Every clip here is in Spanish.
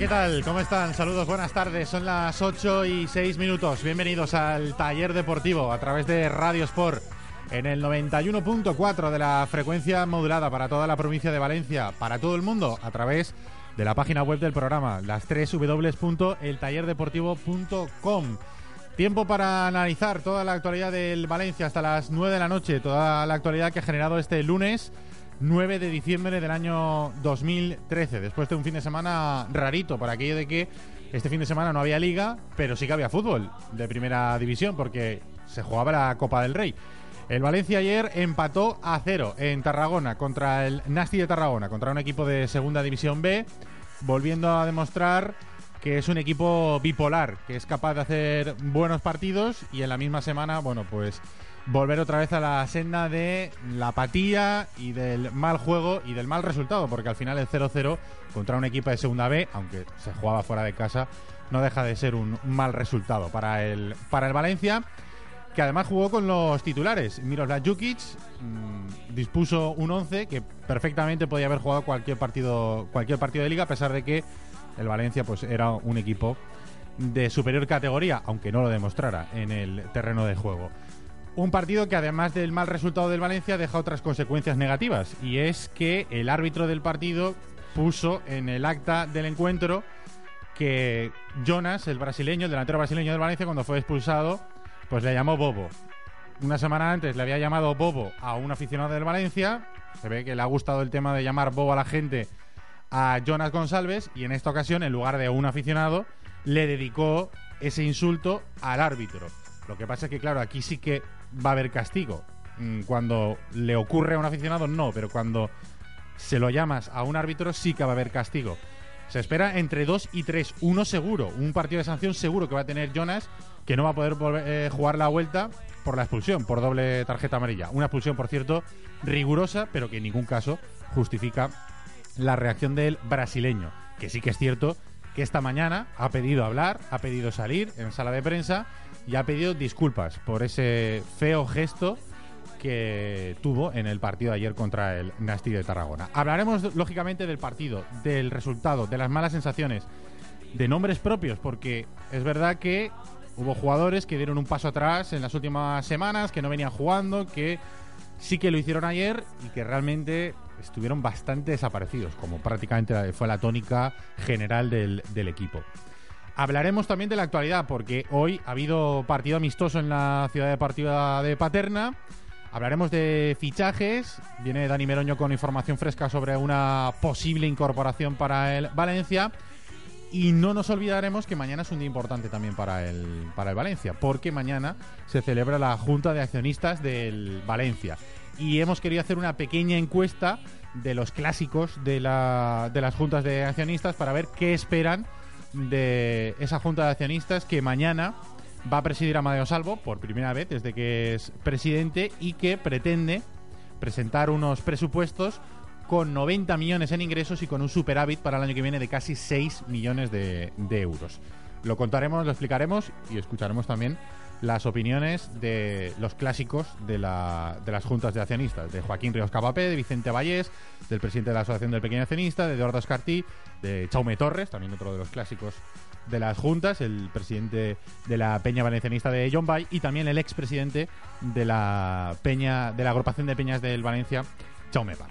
¿Qué tal? ¿Cómo están? Saludos, buenas tardes. Son las 8 y 6 minutos. Bienvenidos al taller deportivo a través de Radio Sport en el 91.4 de la frecuencia modulada para toda la provincia de Valencia, para todo el mundo, a través de la página web del programa, las 3 www.eltallerdeportivo.com. Tiempo para analizar toda la actualidad del Valencia hasta las 9 de la noche, toda la actualidad que ha generado este lunes 9 de diciembre del año 2013, después de un fin de semana rarito, por aquello de que este fin de semana no había liga, pero sí que había fútbol de primera división, porque se jugaba la Copa del Rey. El Valencia ayer empató a cero en Tarragona contra el Nasti de Tarragona, contra un equipo de Segunda División B, volviendo a demostrar que es un equipo bipolar, que es capaz de hacer buenos partidos y en la misma semana, bueno, pues volver otra vez a la senda de la apatía y del mal juego y del mal resultado, porque al final el 0-0 contra un equipo de segunda B, aunque se jugaba fuera de casa, no deja de ser un mal resultado para el, para el Valencia, que además jugó con los titulares. Miroslav Jukic mmm, dispuso un 11 que perfectamente podía haber jugado cualquier partido, cualquier partido de liga, a pesar de que el Valencia pues era un equipo de superior categoría, aunque no lo demostrara en el terreno de juego. Un partido que además del mal resultado del Valencia deja otras consecuencias negativas y es que el árbitro del partido puso en el acta del encuentro que Jonas, el brasileño, el delantero brasileño del Valencia, cuando fue expulsado, pues le llamó Bobo. Una semana antes le había llamado Bobo a un aficionado del Valencia. Se ve que le ha gustado el tema de llamar Bobo a la gente a Jonas González y en esta ocasión, en lugar de un aficionado, le dedicó ese insulto al árbitro. Lo que pasa es que, claro, aquí sí que va a haber castigo. Mm, Cuando le ocurre a un aficionado, no, pero cuando se lo llamas a un árbitro, sí que va a haber castigo. Se espera entre 2 y 3, uno seguro, un partido de sanción seguro que va a tener Jonas, que no va a poder volver, eh, jugar la vuelta por la expulsión, por doble tarjeta amarilla. Una expulsión, por cierto, rigurosa, pero que en ningún caso justifica la reacción del brasileño, que sí que es cierto que esta mañana ha pedido hablar, ha pedido salir en sala de prensa y ha pedido disculpas por ese feo gesto que tuvo en el partido de ayer contra el Nasti de Tarragona. Hablaremos lógicamente del partido, del resultado, de las malas sensaciones, de nombres propios, porque es verdad que hubo jugadores que dieron un paso atrás en las últimas semanas, que no venían jugando, que sí que lo hicieron ayer y que realmente estuvieron bastante desaparecidos, como prácticamente fue la tónica general del, del equipo. Hablaremos también de la actualidad, porque hoy ha habido partido amistoso en la ciudad deportiva de Paterna. Hablaremos de fichajes. Viene Dani Meroño con información fresca sobre una posible incorporación para el Valencia. Y no nos olvidaremos que mañana es un día importante también para el, para el Valencia, porque mañana se celebra la Junta de Accionistas del Valencia. Y hemos querido hacer una pequeña encuesta de los clásicos de, la, de las juntas de accionistas para ver qué esperan de esa junta de accionistas que mañana va a presidir Amadeo Salvo por primera vez desde que es presidente y que pretende presentar unos presupuestos con 90 millones en ingresos y con un superávit para el año que viene de casi 6 millones de, de euros. Lo contaremos, lo explicaremos y escucharemos también las opiniones de los clásicos de, la- de las juntas de accionistas, de Joaquín Ríos Capapé, de Vicente Vallés, del presidente de la Asociación del Pequeño Accionista, de Eduardo Escartí, de Chaume Torres, también otro de los clásicos de las juntas, el presidente de la Peña Valencianista de John Bay y también el expresidente de la Peña de la agrupación de peñas del Valencia, Chaume Par.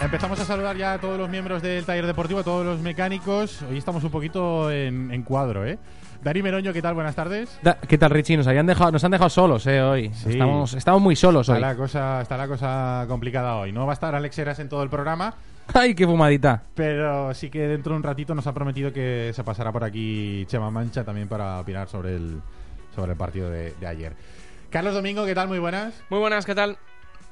Empezamos a saludar ya a todos los miembros del taller deportivo, a todos los mecánicos. Hoy estamos un poquito en, en cuadro, ¿eh? Dani Meroño, ¿qué tal? Buenas tardes. Da- ¿Qué tal, Richie? Nos, habían dejado, nos han dejado solos eh, hoy. Sí. Estamos, estamos muy solos Está hoy. la, cosa, está la cosa complicada hoy. No va a estar Alex Heras en todo el programa, ¡Ay, qué fumadita! pero sí que dentro de un ratito nos ha prometido que se pasará por aquí Chema Mancha también para opinar sobre el, sobre el partido de, de ayer. Carlos Domingo, ¿qué tal? Muy buenas. Muy buenas, ¿qué tal?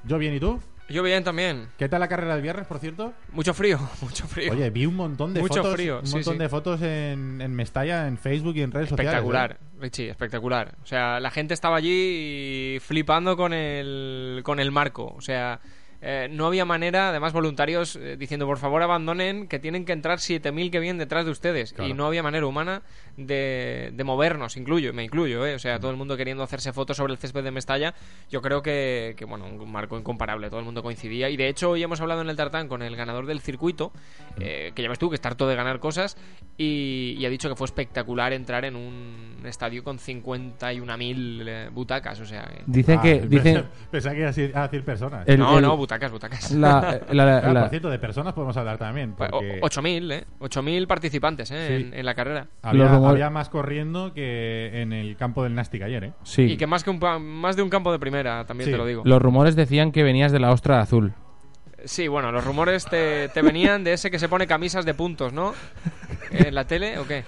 Yo bien, ¿y tú? Yo bien también. ¿Qué tal la carrera del viernes, por cierto? Mucho frío, mucho frío. Oye, vi un montón de Mucho fotos, frío, un montón sí. de fotos en, en Mestalla, en Facebook y en redes espectacular, sociales. ¿eh? Richie, espectacular. O sea, la gente estaba allí flipando con el, con el marco. O sea, eh, no había manera, además voluntarios eh, diciendo por favor abandonen que tienen que entrar 7.000 que vienen detrás de ustedes. Claro. Y no había manera humana de, de movernos, incluyo, me incluyo. ¿eh? O sea, todo el mundo queriendo hacerse fotos sobre el césped de Mestalla. Yo creo que, que, bueno, un marco incomparable, todo el mundo coincidía. Y de hecho hoy hemos hablado en el tartán con el ganador del circuito, eh, que ya ves tú, que está harto de ganar cosas, y, y ha dicho que fue espectacular entrar en un estadio con 51.000 eh, butacas. O sea, que- Dicen Ah, que. Dicen, Pensaba que iba a decir, a decir personas. el- no, el- no, butacas, butacas. la- la- la- Claro, la- por cierto, de personas podemos hablar también. Pues, Porque o- 8.000, ¿eh? 8.000 participantes, ¿eh? Sí. En, en la carrera. había, rumores- había más corriendo que en el campo del Nastic ayer, ¿eh? sí. Y que más, que un, más de un campo de primera, también Sí. te lo digo. Los rumores decían que venías de la ostra azul. Sí, bueno, los rumores te, te venían de ese que se pone camisas de puntos, ¿no? ¿En la tele o qué?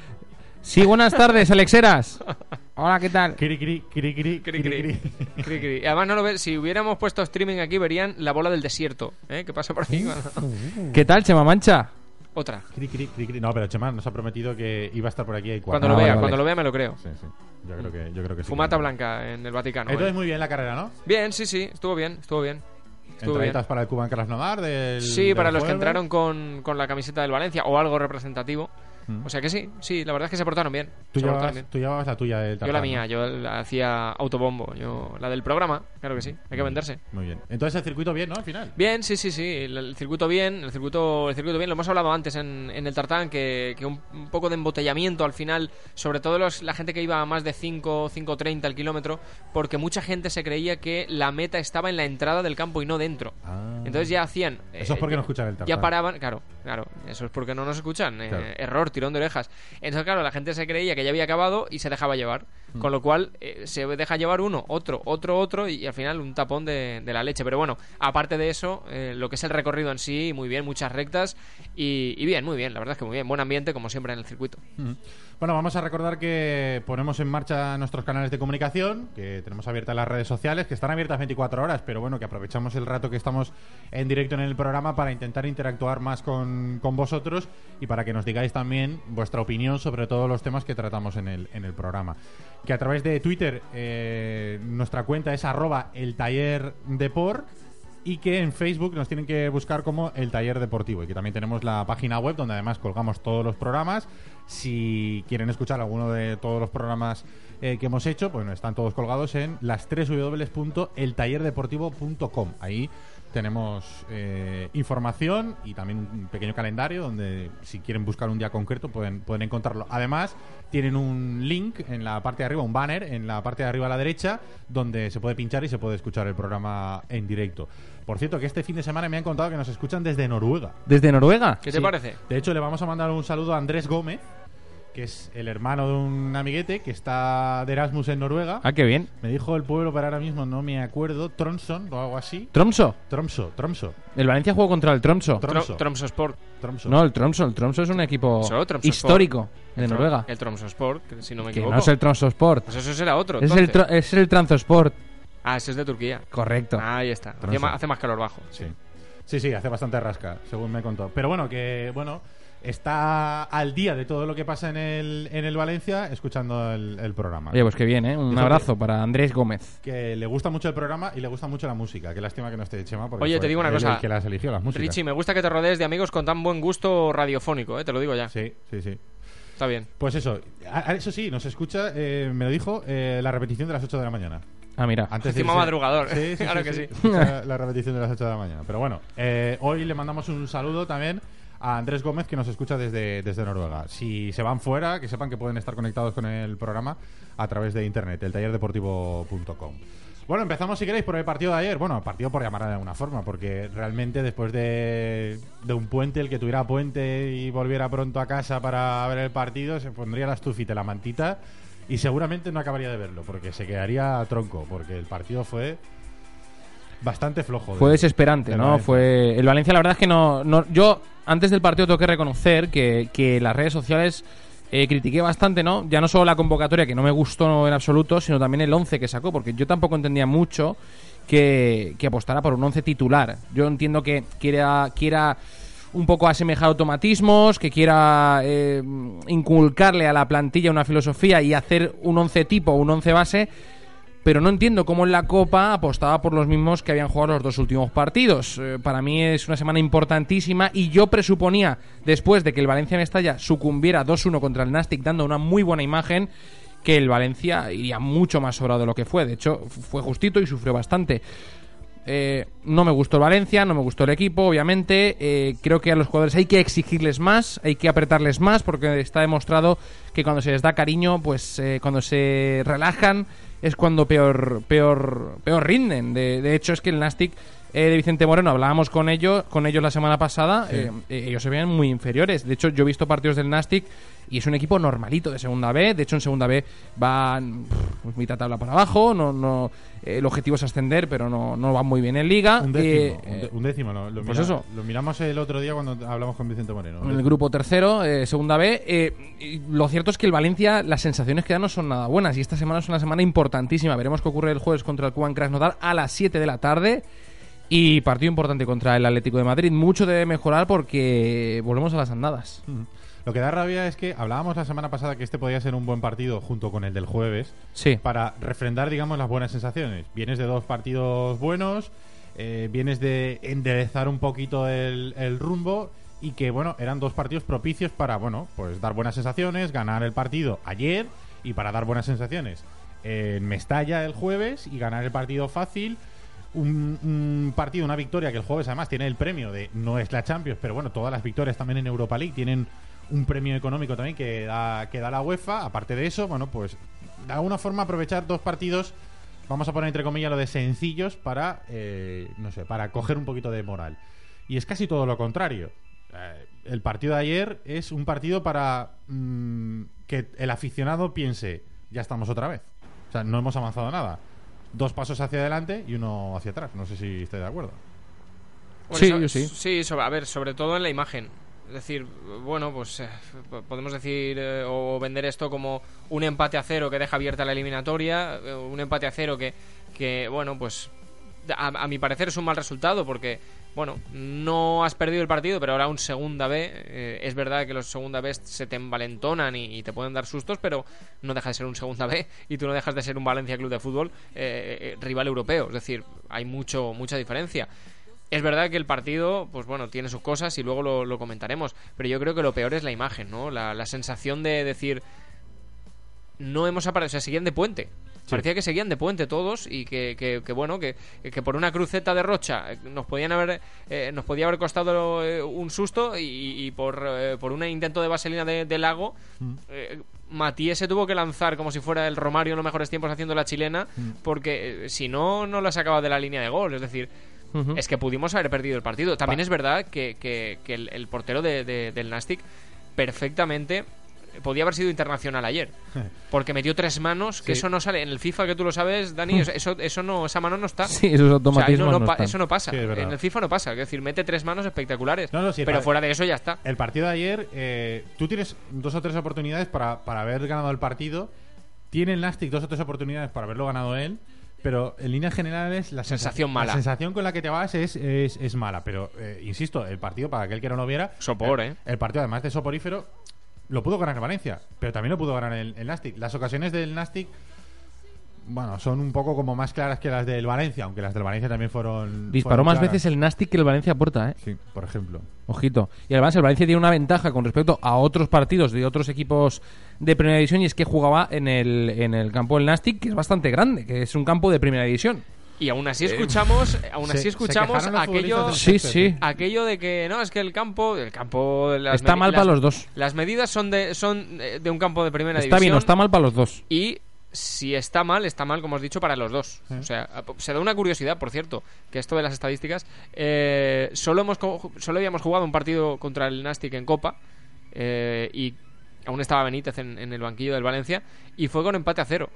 Sí, buenas tardes, Alexeras. Hola, ¿qué tal? Cri, cri, cri, cri, Cri, cri, cri. cri. Y además no lo ves, si hubiéramos puesto streaming aquí verían la bola del desierto, ¿eh? ¿Qué pasa por aquí? ¿Qué tal, Chema Mancha? Otra. Cri, cri, cri, cri. No, pero Chema nos ha prometido que iba a estar por aquí Cuando lo vea, vale. cuando lo vea me lo creo. Sí, sí. Yo creo que, yo creo que sí. Fumata que- blanca en el Vaticano. Entonces, ¿eh? muy bien la carrera, ¿no? Bien, sí, sí, estuvo bien, estuvo bien. Estuvo bien. Entraditas para el Cuban Krasnodar del Sí, del para los que jueves. entraron con, con la camiseta del Valencia o algo representativo. Mm. O sea que sí, sí, la verdad es que se portaron bien. Tú portaron llevabas, bien. tú llevabas la tuya del Yo la mía, yo la hacía autobombo. Yo la del programa, claro que sí, hay que venderse. Muy bien. Entonces el circuito bien, ¿no? Al final. Bien, sí, sí, sí, el, el circuito bien, el circuito, el circuito bien, lo hemos hablado antes en, en el tartán, que, que un, un poco de embotellamiento al final, sobre todo los- la gente que iba a más de 5, 5.30 al kilómetro, porque mucha gente se creía que la meta estaba en la entrada del campo y no dentro. Ah. Entonces ya hacían... Eso es porque ya- no escuchan el tartán. Ya paraban, claro, claro, eso es porque no nos escuchan. eh, error, tirón de orejas. Entonces, claro, la gente se creía que ya había acabado y se dejaba llevar. Mm. Con lo cual, eh, se deja llevar uno, otro, otro, otro y, al final un tapón de, de la leche. Pero bueno, aparte de eso, eh, lo que es el recorrido en sí, muy bien, muchas rectas y, y bien, muy bien, la verdad es que muy bien. Buen ambiente, como siempre, en el circuito. Ujú. Bueno, vamos a recordar que ponemos en marcha nuestros canales de comunicación, que tenemos abiertas las redes sociales, que están abiertas 24 horas, pero bueno, que aprovechamos el rato que estamos en directo en el programa para intentar interactuar más con, con vosotros y para que nos digáis también vuestra opinión sobre todos los temas que tratamos en el, en el programa. Que a través de Twitter eh, nuestra cuenta es arroba el taller y que en Facebook nos tienen que buscar como el taller deportivo y que también tenemos la página web donde además colgamos todos los programas. Si quieren escuchar alguno de todos los programas eh, que hemos hecho, pues están todos colgados en las www.eltallerdeportivo.com. Ahí tenemos eh, información y también un pequeño calendario donde si quieren buscar un día concreto pueden, pueden encontrarlo. Además, tienen un link en la parte de arriba, un banner en la parte de arriba a la derecha, donde se puede pinchar y se puede escuchar el programa en directo. Por cierto, que este fin de semana me han contado que nos escuchan desde Noruega. ¿Desde Noruega? ¿Qué te Sí. parece? De hecho, le vamos a mandar un saludo a Andrés Gómez, que es el hermano de un amiguete que está de Erasmus en Noruega. Ah, qué bien. Me dijo el pueblo, pero ahora mismo no me acuerdo, Tronson o algo así. Tromso. Tromso, Tromso, El Valencia jugó contra el Tromso. Tro- Tro- Tromso. Tromso Sport. Tromso. No, el Tromso. El Tromso es un equipo histórico de El Noruega. El Tromso Sport, que si no me Que equivoco. no es el Tromso Sport. Pues eso será otro. Es el, entonces. tro- es el Transosport. Ah, ese es de Turquía. Correcto. Ahí está. Más, hace más calor bajo. Sí. Sí, sí, hace bastante rasca, según me contó. Pero bueno, que bueno, está al día de todo lo que pasa en el, en el Valencia escuchando el, el programa. Oye, pues qué bien, ¿eh? Un abrazo para Andrés Gómez. Que le gusta mucho el programa y le gusta mucho la música. Qué lástima que no esté Chema. Porque Oye, fue te digo una él cosa. el que las eligió, las músicas. Richie, me gusta que te rodees de amigos con tan buen gusto radiofónico, ¿eh? te lo digo ya. Sí, sí, sí. Está bien. Pues eso, a- a- eso sí, nos escucha, eh, me lo dijo, eh, la repetición de las 8 de la mañana. Ah, mira. Antes de Encima irse- madrugador. Sí, sí, Claro sí, que sí. la repetición de las 8 de la mañana. Pero bueno, eh, hoy le mandamos un saludo también a Andrés Gómez que nos escucha desde, desde Noruega. Si se van fuera, que sepan que pueden estar conectados con el programa a través de internet, el tallerdeportivo.com. Bueno, empezamos si queréis por el partido de ayer. Bueno, partido por llamarlo de alguna forma, porque realmente después de, de un puente, el que tuviera puente y volviera pronto a casa para ver el partido, se pondría la estufita la mantita y seguramente no acabaría de verlo, porque se quedaría tronco, porque el partido fue bastante flojo. Fue desesperante, ¿no? Valencia. Fue el Valencia, la verdad es que no, no yo antes del partido tengo que reconocer que, que las redes sociales eh, critiqué bastante, ¿no? Ya no solo la convocatoria que no me gustó en absoluto, sino también el 11 que sacó, porque yo tampoco entendía mucho que, que apostara por un 11 titular. Yo entiendo que quiera quiera un poco asemejar automatismos, que quiera eh, inculcarle a la plantilla una filosofía y hacer un 11 tipo, un 11 base, pero no entiendo cómo en la Copa apostaba por los mismos que habían jugado los dos últimos partidos. Eh, para mí es una semana importantísima y yo presuponía, después de que el Valencia Mestalla sucumbiera 2-1 contra el Nastic, dando una muy buena imagen, que el Valencia iría mucho más sobrado de lo que fue. De hecho, fue justito y sufrió bastante. Eh, no me gustó el Valencia, no me gustó el equipo, obviamente. Eh, creo que a los jugadores hay que exigirles más, hay que apretarles más, porque está demostrado que cuando se les da cariño, pues eh, cuando se relajan es cuando peor, peor, peor rinden. De, de hecho, es que el Nastic eh, de Vicente Moreno, hablábamos con ellos, con ellos la semana pasada, eh, eh, ellos se veían muy inferiores. De hecho, yo he visto partidos del Nastic y es un equipo normalito de segunda B. De hecho, en segunda B van pff, mitad tabla para abajo. No, no, eh, el objetivo es ascender, pero no, no van muy bien en liga. Un décimo, eh, un décimo. Lo, lo pues mira- eso. Lo miramos el otro día cuando hablamos con Vicente Moreno. en el grupo tercero, eh, segunda B. y lo cierto es que el Valencia, las sensaciones que da no son nada buenas. Y esta semana es una semana importantísima. Veremos qué ocurre el jueves contra el Cuban Krasnodar a las 7 de la tarde. Y partido importante contra el Atlético de Madrid. Mucho debe mejorar porque volvemos a las andadas. Lo que da rabia es que hablábamos la semana pasada que este podía ser un buen partido junto con el del jueves Sí. para refrendar, digamos, las buenas sensaciones. Vienes de dos partidos buenos, eh, vienes de enderezar un poquito el, el rumbo y que, bueno, eran dos partidos propicios para, bueno, pues dar buenas sensaciones, ganar el partido ayer y para dar buenas sensaciones en Mestalla el jueves y ganar el partido fácil. Un, partido, una victoria que el jueves además tiene el premio de no es la Champions, pero bueno, todas las victorias también en Europa League tienen un premio económico también que da, que da la UEFA. Aparte de eso, bueno, pues de alguna forma aprovechar dos partidos, vamos a poner entre comillas lo de sencillos para, eh, no sé, para coger un poquito de moral. Y es casi todo lo contrario. Eh, el partido de ayer es un partido para mm, que el aficionado piense, ya estamos otra vez. O sea, no hemos avanzado nada. Dos pasos hacia adelante y uno hacia atrás. No sé si estoy de acuerdo. Bueno, Sí, yo sí. Sí, sobre- a ver, sobre todo en la imagen. Es decir, bueno, pues eh, podemos decir eh, o vender esto como un empate a cero que deja abierta la eliminatoria, eh, un empate a cero que, que bueno, pues a, a mi parecer es un mal resultado porque, bueno, no has perdido el partido, pero ahora un segunda B, eh, es verdad que los segunda B se te envalentonan y, te pueden dar sustos, pero no deja de ser un segunda B y tú no dejas de ser un Valencia Club de Fútbol eh, eh, rival europeo, es decir, hay mucho mucha diferencia. Es verdad que el partido, pues bueno, tiene sus cosas y luego lo, comentaremos. Pero yo creo que lo peor es la imagen, ¿no? La, la sensación de decir. No hemos aparecido. O sea, seguían de puente. Parecía que seguían de puente todos y que, que- que, bueno, que, que por una cruceta de rocha eh, nos podían haber eh, nos podía haber costado eh, un susto y, y por, eh, por un intento de vaselina de, de lago eh, Matías se tuvo que lanzar como si fuera el Romario en los mejores tiempos haciendo la chilena porque eh, si no, no la sacaba de la línea de gol. Es decir, es que pudimos haber perdido el partido. También es verdad que, que- que el, el portero de- de- del Nastic perfectamente podía haber sido internacional ayer. Porque metió tres manos, que Sí. eso no sale. En el FIFA, que tú lo sabes, Dani, eso- eso, no, esa mano no está. Sí, esos O sea, automatismos no- no no pa- están. eso no pasa. Sí, es verdad. en el FIFA no pasa. Es decir, mete tres manos espectaculares. No, no, sí, pero fuera de eso ya está. El partido de ayer, eh, tú tienes dos o tres oportunidades para, para haber ganado el partido. Tiene el Nastic dos o tres oportunidades para haberlo ganado él. pero en líneas generales la Sensación sensa- mala. La sensación con la que te vas es, es, es mala, pero eh, insisto, el partido, para aquel que no lo viera, Sopor, el, ¿eh? el partido además de soporífero, lo pudo ganar el Valencia, pero también lo pudo ganar el, el Nastic. Las ocasiones del Nastic, bueno, son un poco como más claras que las del Valencia, aunque las del Valencia también fueron... Disparó fueron más claras. veces el Nastic que el Valencia puerta, ¿eh? Sí, por ejemplo. Ojito. Y además el Valencia tiene una ventaja con respecto a otros partidos de otros equipos de primera división y es que jugaba en el, en el campo del Nastic, que es bastante grande, que es un campo de primera división. Y aún así escuchamos, aún así se escuchamos aquello, Sí, sí. aquello de que no es que el campo, el campo, las Está mal para los dos. Las medidas son de son eh, de un campo de primera Está división. bien o está mal para los dos. Y si está mal, está mal, como has dicho, para los dos. O sea, se da una curiosidad, por cierto, que esto de las estadísticas, eh, solo, hemos, solo habíamos jugado un partido contra el Nastic en Copa eh, y aún estaba Benítez en, en el banquillo del Valencia y fue con empate a cero.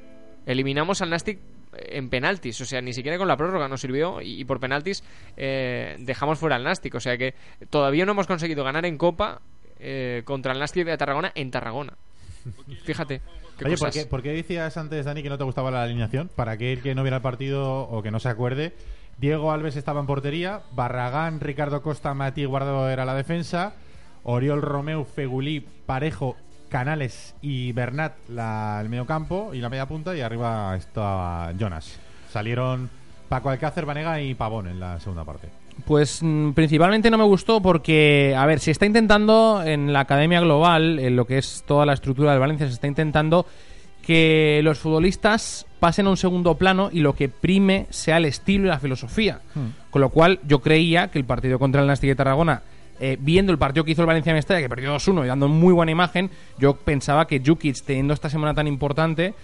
Eliminamos al Nastic en penaltis, o sea, ni siquiera con la prórroga nos sirvió y, y por penaltis eh, dejamos fuera al Nastic, o sea que todavía no hemos conseguido ganar en Copa eh, contra el Nastic de Tarragona en Tarragona. Fíjate. qué Oye, ¿por cosas. qué, por qué decías antes, Dani, que no te gustaba la alineación? Para aquel que no viera el partido o que no se acuerde, Diego Alves estaba en portería, Barragán, Ricardo Costa, Mati Guardado era la defensa, Oriol Romeu, Fegulí, Parejo, Canales y Bernat la, el medio campo y la media punta y arriba estaba Jonas. Salieron Paco Alcácer, Vanega y Pavón en la segunda parte. Pues mm, principalmente no me gustó porque, a ver, se está intentando en la Academia Global, en lo que es toda la estructura del Valencia, se está intentando que los futbolistas pasen a un segundo plano y lo que prime sea el estilo y la filosofía. Con lo cual yo creía que el partido contra el Nastic de Tarragona, eh, viendo el partido que hizo el Valencia Mestalla, que perdió 2-1 y dando muy buena imagen, yo pensaba que Jukic, teniendo esta semana tan importante,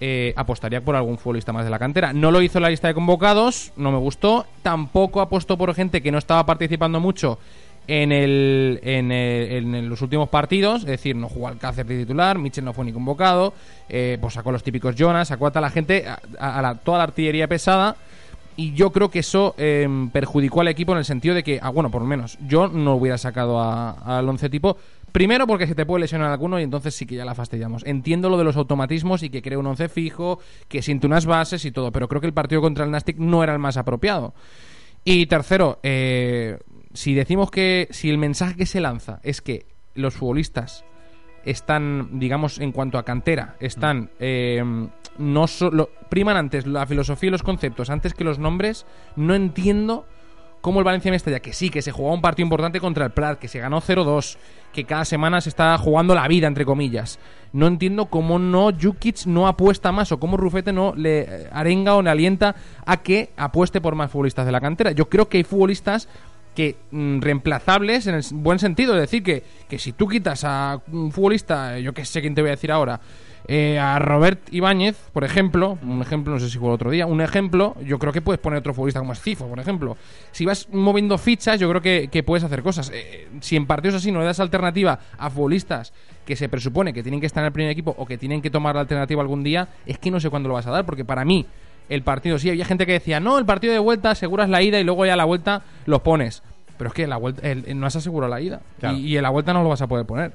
eh, apostaría por algún futbolista más de la cantera. No lo hizo en la lista de convocados, no me gustó. Tampoco apostó por gente que no estaba participando mucho en, el, en, el- en los últimos partidos. Es decir, no jugó Alcácer de titular, Mitchell no fue ni convocado. eh, pues sacó los típicos Jonas, sacó a toda la gente, a, a la- toda la artillería pesada. Y yo creo que eso eh, perjudicó al equipo en el sentido de que, ah, bueno, por lo menos, yo no hubiera sacado al once tipo. Primero porque se te puede lesionar alguno y entonces sí que ya la fastidiamos. Entiendo lo de los automatismos y que cree un once fijo, que siente unas bases y todo, pero creo que el partido contra el Nastic no era el más apropiado. Y tercero, eh, si decimos que si el mensaje que se lanza es que los futbolistas están, digamos, en cuanto a cantera, están eh, no solo priman antes la filosofía y los conceptos antes que los nombres, no entiendo cómo el Valencia Mestalla, que sí, que se jugaba un partido importante contra el Prat, que se ganó 0-2, que cada semana se está jugando la vida, entre comillas. No entiendo cómo no Jukic no apuesta más o cómo Rufete no le eh, arenga o le alienta a que apueste por más futbolistas de la cantera. Yo creo que hay futbolistas que mm, reemplazables en el buen sentido, es decir, que, que si tú quitas a un futbolista, yo que sé quién te voy a decir ahora, eh, a Robert Ibáñez, por ejemplo, un ejemplo, no sé si fue el otro día, un ejemplo, yo creo que puedes poner otro futbolista como es Cifo, por ejemplo. Si vas moviendo fichas, yo creo que, que puedes hacer cosas. Eh, si en partidos así no le das alternativa a futbolistas que se presupone que tienen que estar en el primer equipo o que tienen que tomar la alternativa algún día, es que no sé cuándo lo vas a dar, porque para mí el partido, sí, había gente que decía, no, el partido de vuelta aseguras la ida y luego ya a la vuelta los pones. Pero es que la vuelta, el- el- no has asegurado la ida. Claro. Y, y en la vuelta no lo vas a poder poner.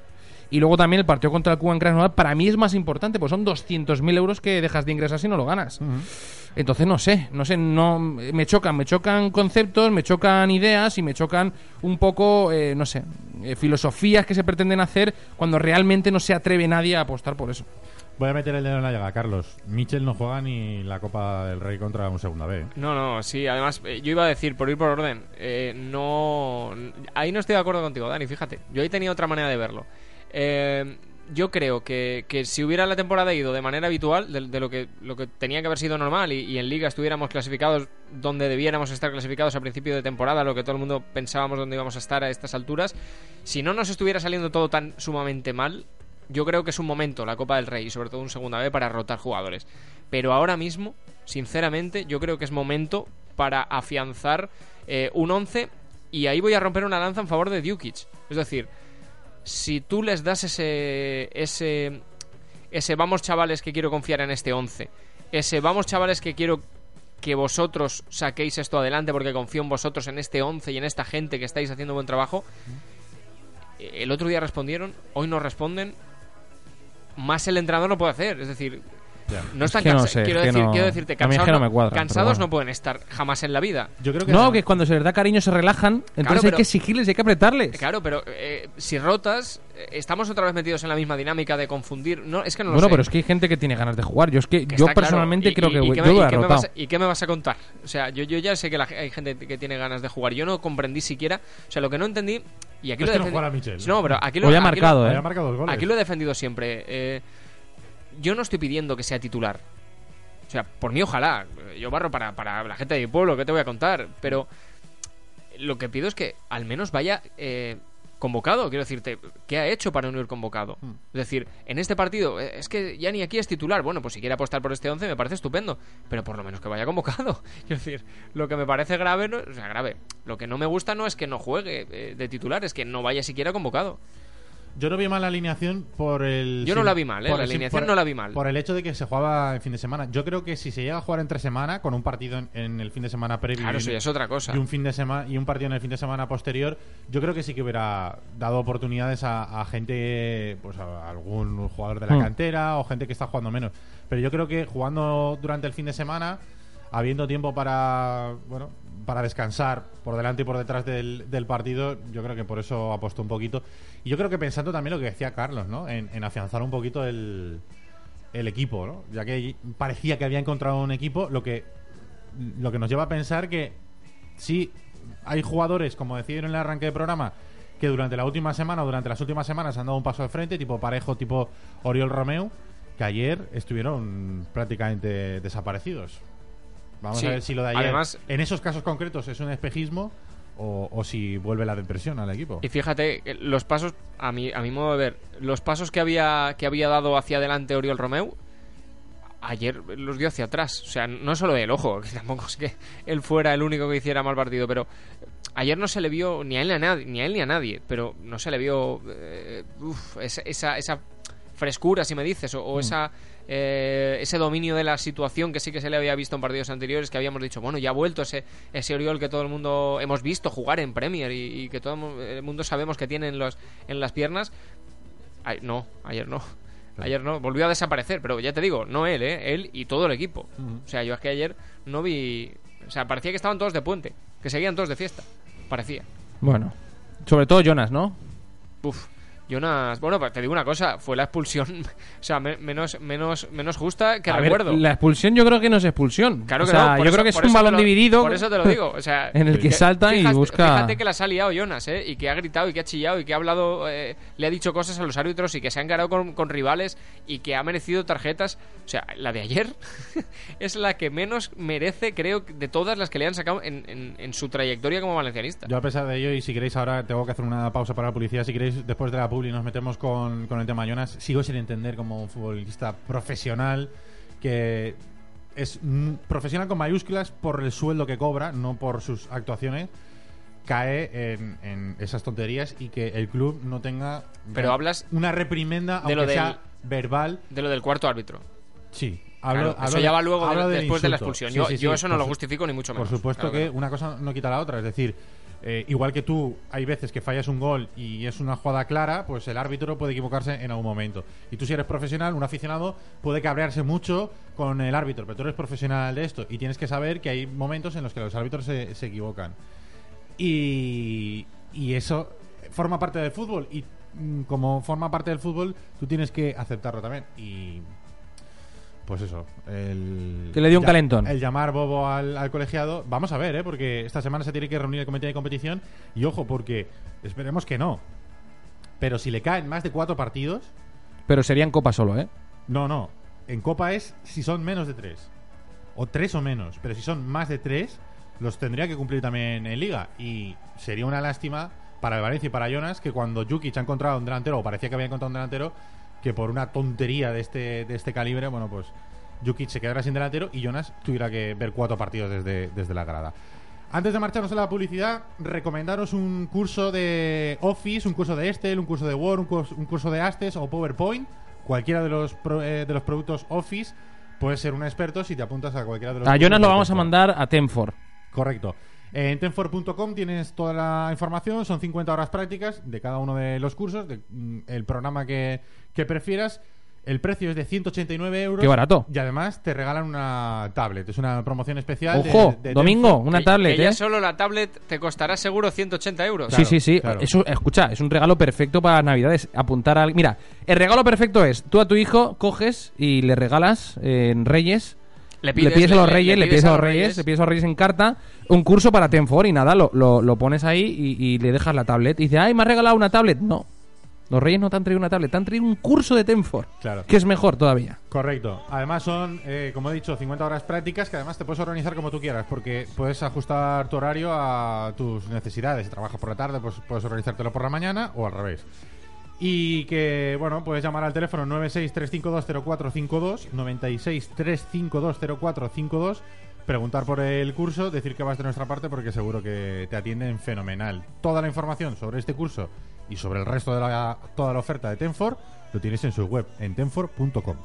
Y luego también el partido contra el Cuba en Krasnodar para mí es más importante, pues son 200.000 euros que dejas de ingresar si no lo ganas. Entonces no sé, no sé, no me chocan, me chocan conceptos, me chocan ideas y me chocan un poco, eh, no sé, eh, filosofías que se pretenden hacer cuando realmente no se atreve nadie a apostar por eso. Voy a meter el dedo en la llaga, Carlos. Michel no juega ni la Copa del Rey contra un segunda B. No, no, sí, además eh, yo iba a decir, por ir por orden, eh, no... Ahí no estoy de acuerdo contigo, Dani, fíjate. Yo ahí tenía otra manera de verlo. Eh, yo creo que, que si hubiera la temporada ido de manera habitual, de, de lo, que, lo que tenía que haber sido normal y, y en liga estuviéramos clasificados donde debiéramos estar clasificados a principio de temporada, lo que todo el mundo pensábamos donde íbamos a estar a estas alturas, si no nos estuviera saliendo todo tan sumamente mal, yo creo que es un momento la Copa del Rey y sobre todo un segunda B para rotar jugadores. Pero ahora mismo, sinceramente, yo creo que es momento para afianzar eh, un 11 y ahí voy a romper una lanza en favor de Dukic. Es decir, si tú les das ese ese ese vamos chavales que quiero confiar en este 11, ese vamos chavales que quiero que vosotros saquéis esto adelante porque confío en vosotros en este 11 y en esta gente que estáis haciendo buen trabajo. Eh, El otro día respondieron, hoy no responden. Más el entrenador no puede hacer, es decir, No están que no cansa- sé, quiero, es que decir, no- quiero decirte, es cansados, que no cuadran, cansados bueno. no pueden estar jamás en la vida. Yo creo que No, que cuando se les da cariño se relajan, entonces hay pero- que exigirles y hay que apretarles. Claro, pero eh, si rotas, eh, estamos otra vez metidos en la misma dinámica de confundir. No, es que no lo bueno, sé. pero es que hay gente que tiene ganas de jugar. Yo es que, Que yo claro. personalmente Y- creo y- que y yo me- he y qué me vas a- ¿Y qué me vas a contar? O sea, yo, yo ya sé que la, hay gente que tiene ganas de jugar. Yo no comprendí siquiera. O sea, lo que no entendí. Y aquí Es lo que no defendí- juega Michel. No, pero aquí lo, Hoy ha aquí lo- marcado, ¿eh? Marcado goles. Aquí lo he defendido siempre. Eh, yo no estoy pidiendo que sea titular. O sea, por mí ojalá. Yo barro para, para la gente de mi pueblo, ¿qué te voy a contar? Pero lo que pido es que al menos vaya eh, convocado. Quiero decirte, ¿qué ha hecho para no ir convocado? Hmm. Es decir, en este partido, eh, es que ya ni aquí es titular. Bueno, pues si quiere apostar por este 11 me parece estupendo. Pero por lo menos que vaya convocado. Quiero decir, lo que me parece grave, no, o sea, grave. Lo que no me gusta no es que no juegue eh, de titular, es que no vaya siquiera convocado. Yo no vi mal la alineación por el. Yo no la vi mal, ¿eh? por La el- alineación por- no la vi mal. Por el hecho de que se jugaba en fin de semana. Yo creo que si se llega a jugar entre semana, con un partido en, en el fin de semana previo Claro, y, eso ya es otra cosa. y un fin de semana y un partido en el fin de semana posterior, yo creo que sí que hubiera dado oportunidades a, a gente, pues a algún jugador de la Hmm. cantera o gente que está jugando menos. Pero yo creo que jugando durante el fin de semana, habiendo tiempo para, bueno, para descansar por delante y por detrás del, partido, yo creo que por eso apostó un poquito. Y yo creo que pensando también lo que decía Carlos, ¿no? En, afianzar un poquito el, el equipo, ¿no? Ya que parecía que había encontrado un equipo, lo que, lo que nos lleva a pensar que sí hay jugadores, como decía en el arranque del programa, que durante la última semana o durante las últimas semanas han dado un paso de frente, tipo Parejo, tipo Oriol Romeu, que ayer estuvieron prácticamente desaparecidos. Vamos Sí, a ver si lo de ayer, además- en esos casos concretos, es un espejismo o, o si vuelve la depresión al equipo. Y fíjate, eh, los pasos, a mi, a mi modo de ver, los pasos que había, que había dado hacia adelante Oriol Romeu, ayer los dio hacia atrás. O sea, no solo él, ojo, que tampoco es que él fuera el único que hiciera mal partido, pero ayer no se le vio ni a él ni a nadie, ni a, él, ni a nadie pero no se le vio eh, uf, esa, esa, esa frescura, si me dices, o, o esa, eh, ese dominio de la situación que sí que se le había visto en partidos anteriores, que habíamos dicho, bueno, ya ha vuelto ese, ese Oriol que todo el mundo hemos visto jugar en Premier y, y que todo el mundo sabemos que tiene en, los, en las piernas. Ay, no, ayer no. Ayer no, volvió a desaparecer, pero ya te digo, no él, ¿eh? él y todo el equipo. O sea, yo es que ayer no vi. O sea, parecía que estaban todos de puente, que seguían todos de fiesta. Parecía. Bueno, sobre todo Jonas, ¿no? Uf. Jonas, bueno, pues te digo una cosa, fue la expulsión, o sea, me- menos, menos, menos justa que A ver, recuerdo. la expulsión yo creo que no es expulsión. Claro O que sea, no, yo eso- creo que es un balón lo- dividido. Por eso te lo digo, o sea, En el que salta y busca- Fíjate que la ha liado Jonas, ¿eh? Y que ha gritado y que ha chillado y que ha hablado, eh, le ha dicho cosas a los árbitros y que se ha encarado con, con rivales y que ha merecido tarjetas. O sea, la de ayer es la que menos merece, creo, de todas las que le han sacado en, en- en su trayectoria como valencianista. Yo a pesar de ello, y si queréis ahora tengo que hacer una pausa para la publicidad, si queréis después de la publi nos metemos con, con el tema Jonas, sigo sin entender como un futbolista profesional que es profesional con mayúsculas por el sueldo que cobra, no por sus actuaciones, cae en, en esas tonterías y que el club no tenga Pero hablas una reprimenda, de aunque lo del- sea verbal. de lo del cuarto árbitro. Sí, Claro, hablo, eso ya de- va luego de- después de la expulsión. Sí, yo sí, yo sí, eso no por lo justifico ni mucho Por menos. supuesto Claro que no. una cosa no quita la otra. Es decir, eh, igual que tú, hay veces que fallas un gol y es una jugada clara, pues el árbitro puede equivocarse en algún momento. Y tú si eres profesional, un aficionado puede cabrearse mucho con el árbitro, pero tú eres profesional de esto y tienes que saber que hay momentos en los que los árbitros se, se equivocan. Y, y eso forma parte del fútbol y mm, como forma parte del fútbol, tú tienes que aceptarlo también. Y pues eso, el... Que le dio un ya- calentón. El llamar bobo al, al colegiado. Vamos a ver, ¿eh? Porque esta semana se tiene que reunir el comité de competición. Y ojo, porque esperemos que no. Pero si le caen más de cuatro partidos, Pero sería en Copa solo, ¿eh? no, no. En Copa es si son menos de tres. O tres o menos. Pero si son más de tres, los tendría que cumplir también en Liga. Y sería una lástima para el Valencia y para Jonas que cuando Jukic ha encontrado un delantero, o parecía que había encontrado un delantero, que por una tontería de este, de este calibre, bueno, pues Jukic se quedara sin delantero y Jonas tuviera que ver cuatro partidos desde, desde la grada. Antes de marcharnos a la publicidad, recomendaros un curso de Office, un curso de Excel, un curso de Word, un curso, un curso de Astes o PowerPoint. Cualquiera de los, pro- eh, de los productos Office puedes ser un experto si te apuntas a cualquiera de los A Jonas lo vamos a mandar a Tenfor. Correcto. En tenfor.com tienes toda la información, son 50 horas prácticas de cada uno de los cursos, de, mm, el programa que, que prefieras. El precio es de 189 euros. Qué barato. Y además te regalan una tablet. Es una promoción especial. de- Ojo, de domingo, una Que- tablet, que ya ¿eh? solo la tablet te costará seguro 180 euros. sí, sí, sí. claro. Eso, escucha, es un regalo perfecto para Navidades. Apuntar al. Mira, el regalo perfecto es: tú a tu hijo coges y le regalas eh, en Reyes. Le Le pides, a los reyes, le le pides a los reyes, le pides a los reyes en carta un curso para Tenfor y nada, lo, lo, lo pones ahí y, y le dejas la tablet. Y dice, ay, me has regalado una tablet. No, los reyes no te han traído una tablet, te han traído un curso de Tenfor, Claro. que es mejor todavía. Correcto. Además son, eh, como he dicho, 50 horas prácticas que además te puedes organizar como tú quieras porque puedes ajustar tu horario a tus necesidades. Si trabajas por la tarde, pues puedes organizártelo por la mañana o al revés. Y que, bueno, puedes llamar al teléfono 963520452, 963520452, preguntar por el curso, decir que vas de nuestra parte porque seguro que te atienden fenomenal. Toda la información sobre este curso y sobre el resto de la, toda la oferta de Tenfor lo tienes en su web, en tenfor.com.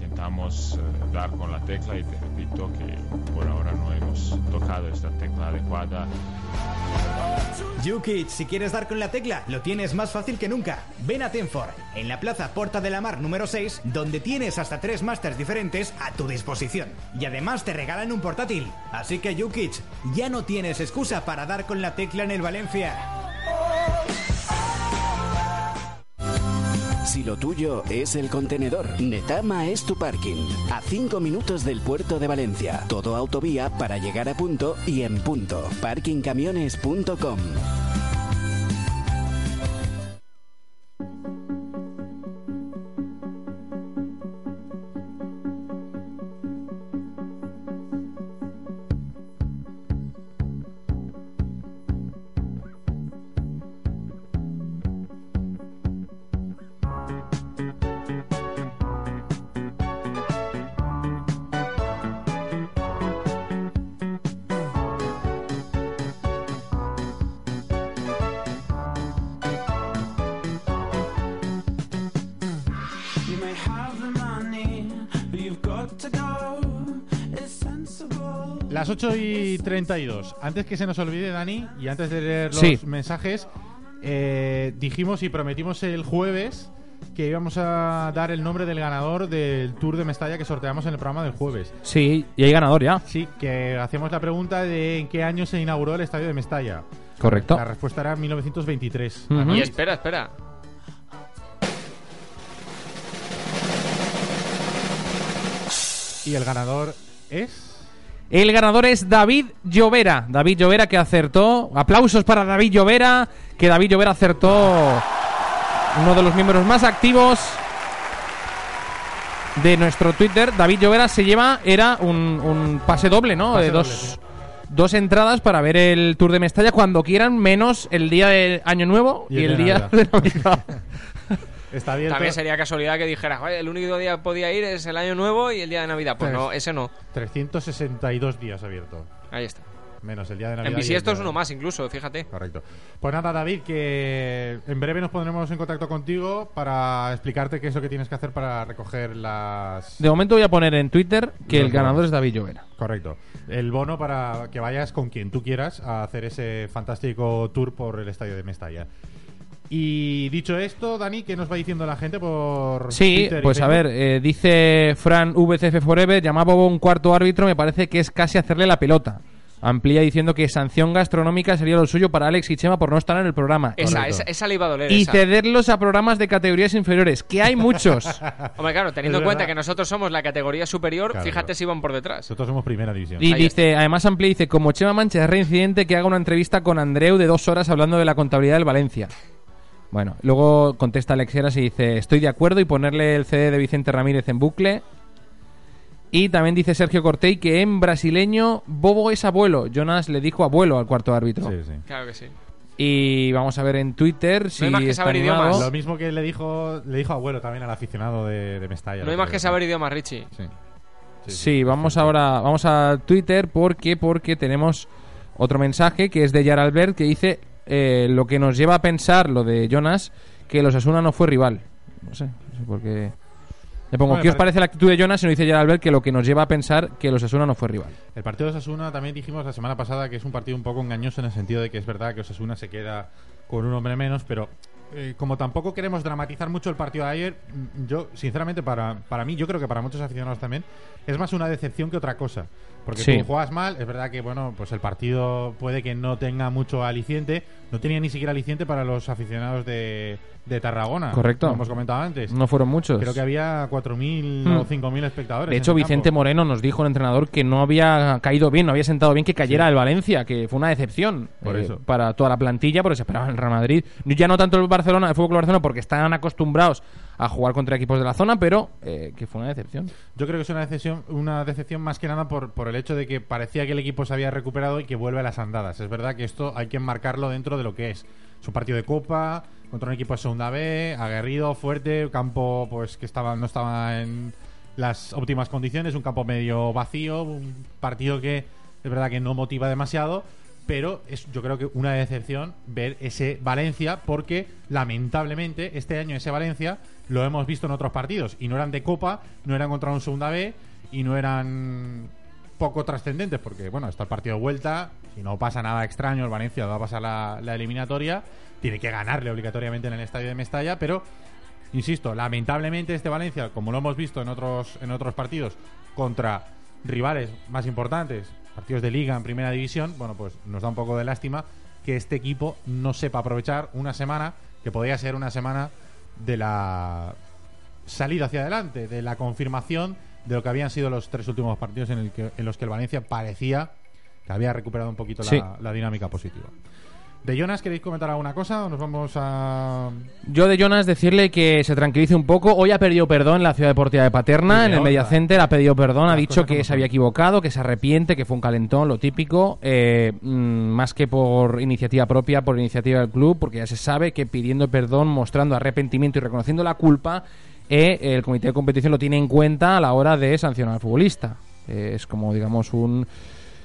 Intentamos eh, dar con la tecla y te repito que por ahora no hemos tocado esta tecla adecuada. YouKids, si quieres dar con la tecla, lo tienes más fácil que nunca. Ven a Tenfor, en la Plaza Porta de la Mar número 6, donde tienes hasta tres másters diferentes a tu disposición. Y además te regalan un portátil. Así que YouKids, ya no tienes excusa para dar con la tecla en el Valencia. Si lo tuyo es el contenedor, Netama es tu parking. A 5 minutos del puerto de Valencia. Todo autovía para llegar a punto y en punto. Parkingcamiones.com. Las 8 y 32. Antes que se nos olvide, Dani, y antes de leer los Sí. mensajes, eh, dijimos y prometimos el jueves que íbamos a dar el nombre del ganador del Tour de Mestalla que sorteamos en el programa del jueves. Sí, y hay ganador ya. Sí, que hacíamos la pregunta de en qué año se inauguró el estadio de Mestalla. Correcto. La respuesta era 1923. Ujú. Además, Y espera, espera. Y el ganador es. El ganador es David Llovera. David Llovera que acertó. Aplausos para David Llovera. Que David Llovera acertó uno de los miembros más activos de nuestro Twitter. David Llovera se lleva, era un, un pase doble, ¿no? Pase de doble, dos, sí. dos entradas para ver el Tour de Mestalla cuando quieran, menos el día de Año Nuevo y, el, día de Navidad. Está abierto. También sería casualidad que dijeras, "Oye, el único día que podía ir es el año nuevo y el día de Navidad. Pues no, ese no. 362 días abierto. Ahí está. Menos el día de Navidad. En bisiesto es uno más, incluso, fíjate. Correcto. Pues nada, David, que en breve nos pondremos en contacto contigo para explicarte qué es lo que tienes que hacer para recoger las... De momento voy a poner en Twitter que Los el ganador bonos. es David Llovera. Correcto. El bono para que vayas con quien tú quieras a hacer ese fantástico tour por el estadio de Mestalla. Y dicho esto, Dani, ¿qué nos va diciendo la gente por Sí, Twitter pues a ver, eh, dice Fran VCF Forever, llamaba un cuarto árbitro, me parece que es casi hacerle la pelota. Amplía diciendo que sanción gastronómica sería lo suyo para Alex y Chema por no estar en el programa. Esa, esa, esa le iba a doler. Y esa. cederlos a programas de categorías inferiores, que hay muchos. Hombre, claro, teniendo en cuenta que nosotros somos la categoría superior, Claro, fíjate si van por detrás. Nosotros somos primera división. Y Ahí dice, además Amplía dice, como Chema Mancha es reincidente, que haga una entrevista con Andreu de dos horas hablando de la contabilidad del Valencia. Bueno, luego contesta Alex Heras y dice, estoy de acuerdo y ponerle el CD de Vicente Ramírez en bucle. Y también dice Sergio Cortey que en brasileño Bobo es abuelo. Jonas le dijo abuelo al cuarto árbitro. Sí, sí. Claro que sí. Y vamos a ver en Twitter si hay más que está saber animado. idiomas. Lo mismo que le dijo le dijo abuelo también al aficionado de, de Mestalla. No hay más que saber idiomas, Richie. Sí. Sí, vamos ahora vamos a Twitter porque porque tenemos otro mensaje que es de Yar Albert que dice eh, lo que nos lleva a pensar lo de Jonas que los Asuna no fue rival. No sé, no sé por qué. Le pongo, ¿qué os pare- parece la actitud de Jonas? Y nos dice Yar Albert que lo que nos lleva a pensar que los Asuna no fue rival. El partido de Osasuna también dijimos la semana pasada que es un partido un poco engañoso en el sentido de que es verdad que Osasuna se queda con un hombre menos, pero eh, como tampoco queremos dramatizar mucho el partido de ayer, yo, sinceramente, para, para mí, yo creo que para muchos aficionados también, es más una decepción que otra cosa. Porque Sí. tú juegas mal, es verdad que, bueno, pues el partido puede que no tenga mucho aliciente. No tenía ni siquiera aliciente para los aficionados de, de Tarragona. Correcto. Como hemos comentado antes. No fueron muchos. Creo que había 4.000 Hmm. o 5.000 espectadores. De hecho, Vicente campo. Moreno nos dijo, el entrenador, que no había caído bien, no había sentado bien que cayera el Valencia, que fue una decepción Por eh, eso. para toda la plantilla, porque se esperaba el Real Madrid. Ya no tanto el Barcelona, el Fútbol Club Barcelona, porque están acostumbrados a jugar contra equipos de la zona, pero eh, que fue una decepción. Yo creo que es una decepción, una decepción más que nada por, por el hecho de que parecía que el equipo se había recuperado y que vuelve a las andadas. Es verdad que esto hay que enmarcarlo dentro de lo que es. Es un partido de Copa contra un equipo de Segunda B, aguerrido, fuerte, campo pues que estaba no estaba en las óptimas condiciones, un campo medio vacío, un partido que es verdad que no motiva demasiado, pero es yo creo que una decepción ver ese Valencia porque lamentablemente este año ese Valencia lo hemos visto en otros partidos. Y no eran de Copa, no eran contra un Segunda B y no eran poco trascendentes porque bueno, está el partido de vuelta, si no pasa nada extraño el Valencia va a pasar la, la eliminatoria, tiene que ganarle obligatoriamente en el estadio de Mestalla, pero insisto, lamentablemente este Valencia, como lo hemos visto en otros en otros partidos contra rivales más importantes, partidos de liga en primera división, bueno, pues nos da un poco de lástima que este equipo no sepa aprovechar una semana que podría ser una semana de la salida hacia adelante, de la confirmación de lo que habían sido los tres últimos partidos en, el que- en los que el Valencia parecía que había recuperado un poquito la dinámica positiva. ¿De Jonas queréis comentar alguna cosa o nos vamos a...? Yo de Jonas decirle que se tranquilice un poco. Hoy ha pedido perdón en la Ciudad Deportiva de Paterna, en el. Media Center, ha pedido perdón, ha dicho que se había equivocado, que se arrepiente, que fue un calentón, lo típico, eh, mm, más que por iniciativa propia, por iniciativa del club, porque ya se sabe que pidiendo perdón, mostrando arrepentimiento y reconociendo la culpa, eh, el comité de competición lo tiene en cuenta a la hora de sancionar al futbolista. Eh, es como, digamos, un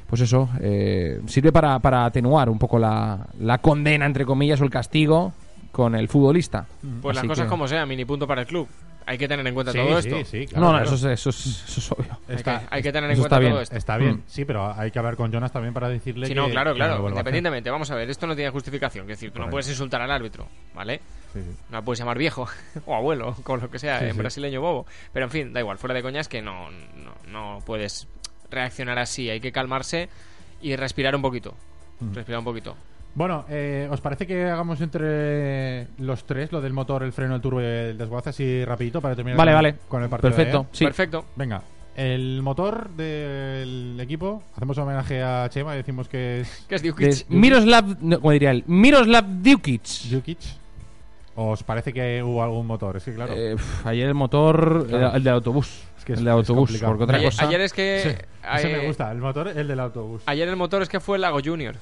pues eso, eh, sirve para, para atenuar un poco la, la condena, entre comillas, o el castigo con el futbolista. Pues las cosas que- como sean, mini punto para el club. Hay que tener en cuenta Sí, todo sí, esto. sí, claro, no, no, claro. eso, es, eso, es, eso es obvio. Hay, Está- que, hay que tener en cuenta está bien. todo esto. Está bien, Mm. sí, pero hay que hablar con Jonas también para decirle Sí, que... no, claro, que claro. Independientemente, vamos a ver, esto no tiene justificación. Es decir, tú no puedes insultar al árbitro, ¿vale? Sí, sí. No puedes llamar viejo o abuelo, con lo que sea, Sí, en sí. brasileño bobo. Pero en fin, da igual, fuera de coñas que no, no, no puedes reaccionar así. Hay que calmarse y respirar un poquito. Mm. Respirar un poquito. Bueno, eh, ¿os parece que hagamos entre los tres lo del motor, el freno, el turbo y el desguace así rapidito para terminar Vale, con, vale. con el partido? Perfecto. ayer? Sí. Perfecto. Venga, el motor del equipo, hacemos homenaje a Chema y decimos que es ¿Qué es De Diukic? Miroslav, no, ¿cómo diría él? Miroslav Djukic. Jukic. ¿O ¿Os parece que hubo algún motor? Es que claro. Eh, pf, ayer el motor, Claro. el, el del autobús. Es que es- el de es autobús, complicado. porque otra Ayer, cosa. ayer es que. Sí, ese eh, me gusta, el motor, el del autobús. Ayer el motor es que fue el Lago Junior.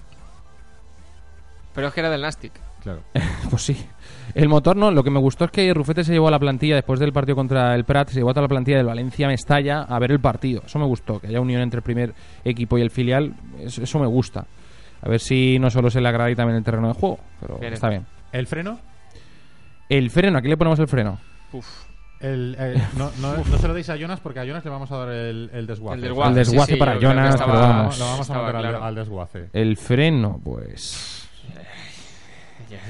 Pero es que era del Nastic. Claro. Pues sí. El motor no, lo que me gustó es que Rufete se llevó a la plantilla después del partido contra el Prat, se llevó a toda la plantilla del Valencia Mestalla a ver el partido. Eso me gustó, que haya unión entre el primer equipo y el filial, eso, eso me gusta. A ver si no solo se le agrada y también el terreno de juego, pero Bien, está bien. ¿El freno? El freno, aquí le ponemos el freno. Uf. El, eh, no, no, no se lo deis a Jonas porque a Jonas le vamos a dar el, el desguace. El desguace, El desguace sí, sí, para Jonas, estaba- pero Lo vamos. vamos a mandar claro. al desguace. El freno, pues.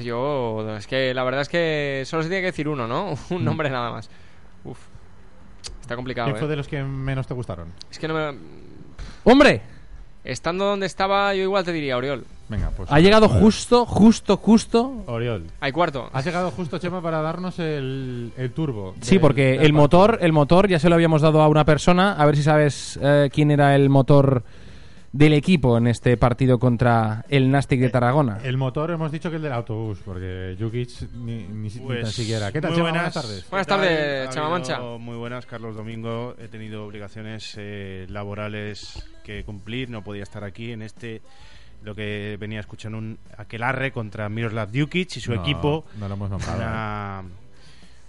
Yo, es que la verdad es que solo se tiene que decir uno, ¿no? Un Mm. nombre nada más. Uf. Está complicado, ¿Quién fue ¿eh? de los que menos te gustaron? Es que no me... ¡Hombre! Estando donde estaba, yo igual te diría Oriol. Venga, pues. Ha llegado justo, justo, justo. Oriol. Hay cuarto. Has llegado justo, Chema, para darnos el, el turbo. Sí, del- porque del el motor, el motor ya se lo habíamos dado a una persona. A ver si sabes eh, quién era el motor del equipo en este partido contra el Nastic de Tarragona. El motor hemos dicho que el del autobús, porque Jukic ni, ni, Pues, tan siquiera. ¿Qué tal, muy Chema? buenas. Buenas tardes. Buenas tardes, Ha Chema Mancha. Muy buenas, Carlos Domingo. He tenido obligaciones eh, laborales que cumplir. No podía estar aquí en este. Lo que venía escuchando un aquelarre contra Miroslav Djukic y su No, equipo. No lo hemos nombrado. ¿eh? Una,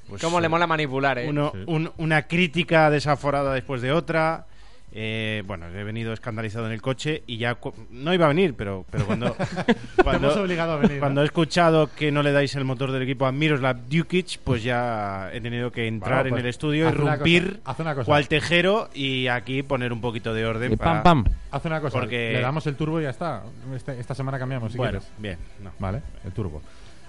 pues, ¿Cómo le mola manipular, eh? uno- Sí. un- una crítica desaforada después de otra. Eh, bueno, he venido escandalizado en el coche y ya no iba a venir, pero, pero cuando, cuando, hemos obligado a venir. cuando ¿no? he escuchado que no le dais el motor del equipo a Miroslav Djukic, pues ya he tenido que entrar Bueno, pues, en el estudio, una irrumpir cual tejero y aquí poner un poquito de orden. Para- pam, pam. Haz una cosa. porque- Le damos el turbo y ya está. Este- esta semana cambiamos, si Bueno, quieres. bien. no. Vale, el turbo.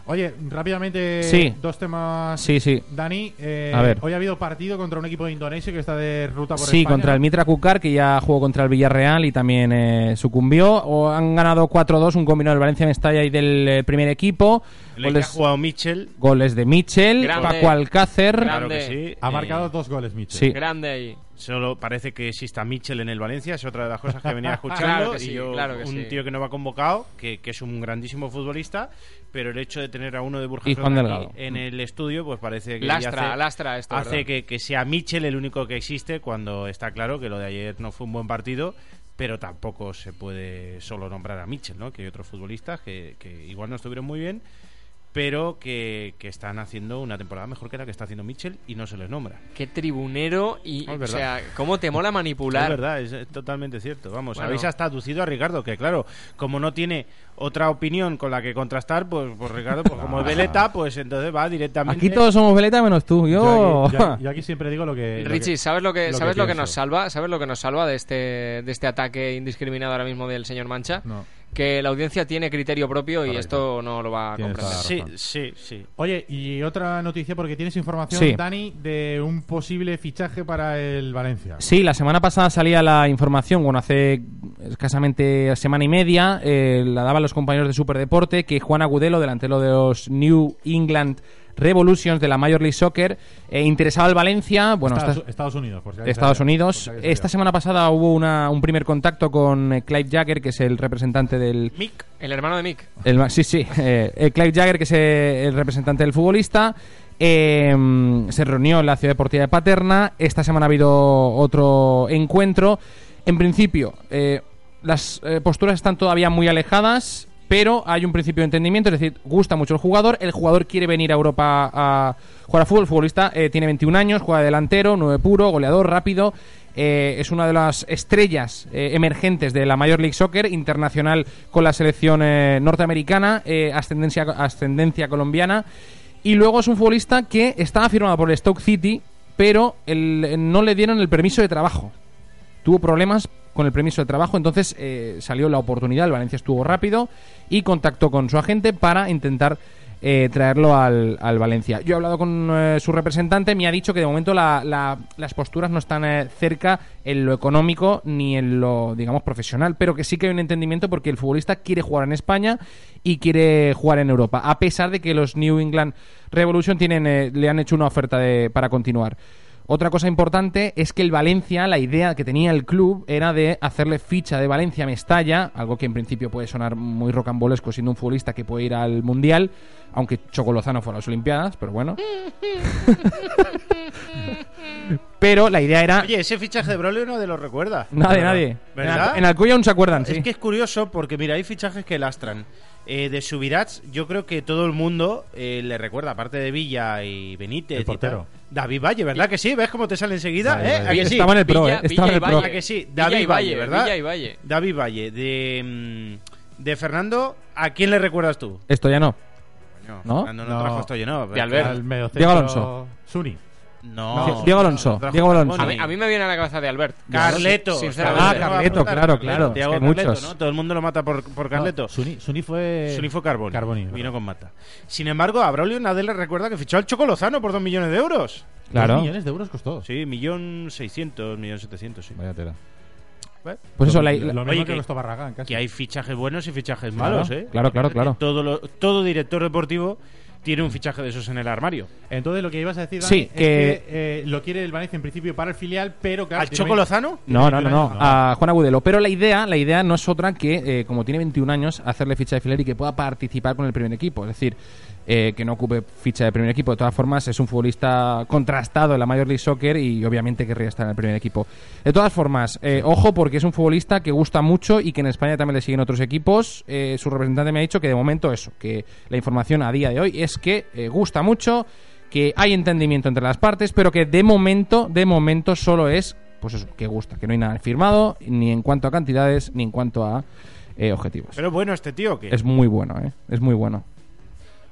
Oye, rápidamente Sí. dos temas. Sí, sí. Dani, eh, A ver. hoy ha habido partido contra un equipo de Indonesia que está de ruta por Sí, España. contra el Mitra Kukar, que ya jugó contra el Villarreal y también eh, sucumbió. O han ganado 4-2, un combinado del Valencia Mestalla y del eh, primer equipo. Que ha Goles, jugado Mitchell. goles de Mitchell, Grande. Paco Alcácer. Claro que sí. Ha Eh, marcado dos goles, Mitchell. Sí. Grande ahí. Solo parece que exista Mitchell en el Valencia, es otra de las cosas que venía escuchando. Claro que sí, y yo, claro que un sí. tío que no va convocado, que, que es un grandísimo futbolista, pero el hecho de tener a uno de Burjas Y Juan Flores Delgado. aquí en el estudio, pues parece que Lastra, hace, lastra esto. hace que, que sea Mitchell el único que existe cuando está claro que lo de ayer no fue un buen partido. Pero tampoco se puede solo nombrar a Mitchell, ¿no? Que hay otros futbolistas que, que igual no estuvieron muy bien, pero que, que están haciendo una temporada mejor que la que está haciendo Mitchell y no se les nombra. Qué tribunero y. Es o sea, cómo te mola Es manipular. verdad, es, totalmente cierto. Vamos, Bueno. habéis hasta aducido a Ricardo, que claro, como no tiene otra opinión con la que contrastar, pues, pues Ricardo, pues como es veleta, pues entonces va directamente. Aquí todos somos veleta menos tú. Yo. Yo, aquí, yo- yo aquí siempre digo lo que. lo Richie, que- ¿sabes lo que lo que sabes lo que nos salva? ¿Sabes lo que nos salva de este de este ataque indiscriminado ahora mismo del señor Mancha? No. Que la audiencia tiene criterio propio y Correcto. esto no lo va a Tienes comprender. Sí, sí, sí. Oye, y otra noticia porque tienes información, Sí. Dani, de un posible fichaje para el Valencia. Sí, la semana pasada salía la información, bueno, hace escasamente semana y media, eh, la daban los compañeros de Superdeporte, que Juan Agudelo, delantero de los New England Revolutions de la Major League Soccer, eh, interesaba al Valencia, bueno, Estados, esta- Estados Unidos, por si Estados sabía, Unidos. por si alguien Esta semana pasada hubo una- un primer contacto con eh, Clive Jagger, que es el representante del, Mick, El hermano de Mick. el sí, sí. eh, Clive Jagger, que es eh, el representante del futbolista. eh, se reunió en la Ciudad Deportiva de Paterna. Esta semana ha habido otro encuentro. En principio, eh, las eh, posturas están todavía muy alejadas, pero hay un principio de entendimiento. Es decir, gusta mucho el jugador. El jugador quiere venir a Europa a jugar a fútbol. El futbolista eh, tiene 21 años, juega de delantero, 9 puro, goleador, rápido. Eh, es una de las estrellas eh, emergentes de la Major League Soccer, internacional con la selección norteamericana, ascendencia, ascendencia colombiana. Y luego es un futbolista que estaba firmado por Stoke City, pero no le dieron el permiso de trabajo. Tuvo problemas con el permiso de trabajo, entonces eh, salió la oportunidad, el Valencia estuvo rápido y contactó con su agente para intentar eh, traerlo al, al Valencia. Yo he hablado con eh, su representante, me ha dicho que de momento la- la- las posturas no están eh, cerca en lo económico ni en lo, digamos, profesional, pero que sí que hay un entendimiento porque el futbolista quiere jugar en España y quiere jugar en Europa, a pesar de que los New England Revolution tienen, eh, le han hecho una oferta de- para continuar. Otra cosa importante es que el Valencia, la idea que tenía el club era de hacerle ficha de Valencia a Mestalla, algo que en principio puede sonar muy rocambolesco siendo un futbolista que puede ir al Mundial, aunque Choco Lozano fue a las Olimpiadas, pero bueno. pero la idea era... Oye, ese fichaje de Brolio nadie lo recuerda. Nadie, nadie. ¿Verdad? En, en Alcoy aún se acuerdan, sí. Es que es curioso porque, mira, hay fichajes que lastran. Eh, de Subirats, yo creo que todo el mundo eh, le recuerda, aparte de Villa y Benítez. El y tal. David Valle, ¿verdad que sí? ¿Ves cómo te sale enseguida? Vale, ¿Eh? vale. ¿A que sí? Estaba en el Pro, Villa- eh. Estaba en el Pro. Valle. ¿A que sí? Villa David y Valle, Valle, ¿verdad? Villa y Valle. David Valle, de, mm, de Fernando, ¿a quién le recuerdas tú? Esto ya no. Coño, ¿No? Fernando no, No. trajo esto lleno. Diego Alonso. Suni. No. Diego Alonso, trajo Diego Alonso. A mí, a mí me viene a la cabeza de Albert. Carleto. Ah, Carleto, claro, claro. Diego Es que Carleto, muchos. ¿no? Todo el mundo lo mata por, por Carleto. No, Suni, Suni fue. Suni fue Carboni. Carboni, Vino con Mata. Sin embargo, a Braulio le recuerda que fichó al Choco Lozano por 2 millones de euros. Claro. Dos millones de euros costó. Sí, millón seiscientos, millón setecientos, sí. Vaya tela. Pues eso, lo, la, lo la- mismo Oye, que, que- costó Barragán, casi. Que hay fichajes buenos y fichajes Claro, malos, ¿eh? claro, claro, claro. Todo, lo- todo director deportivo tiene un fichaje de esos en el armario. Entonces, lo que ibas a decir, Dani, Sí, es que- que eh, lo quiere el Valencia en principio para el filial, pero claro. ¿Al Choco Lozano? No, no, no, no, No. a Juan Agudelo. Pero la idea, la idea no es otra que, eh, como tiene 21 años, hacerle ficha de filial y que pueda participar con el primer equipo. Es decir, eh, que no ocupe ficha de primer equipo. De todas formas, es un futbolista contrastado en la Major League Soccer y obviamente querría estar en el primer equipo. De todas formas, eh, ojo porque es un futbolista que gusta mucho y que en España también le siguen otros equipos. Eh, su representante me ha dicho que de momento eso, que la información a día de hoy es que eh, gusta mucho, que hay entendimiento entre las partes, pero que de momento, de momento solo es pues eso, que gusta, que no hay nada firmado, ni en cuanto a cantidades, ni en cuanto a eh, objetivos. Pero bueno, este tío que... es muy bueno, ¿eh? Es muy bueno.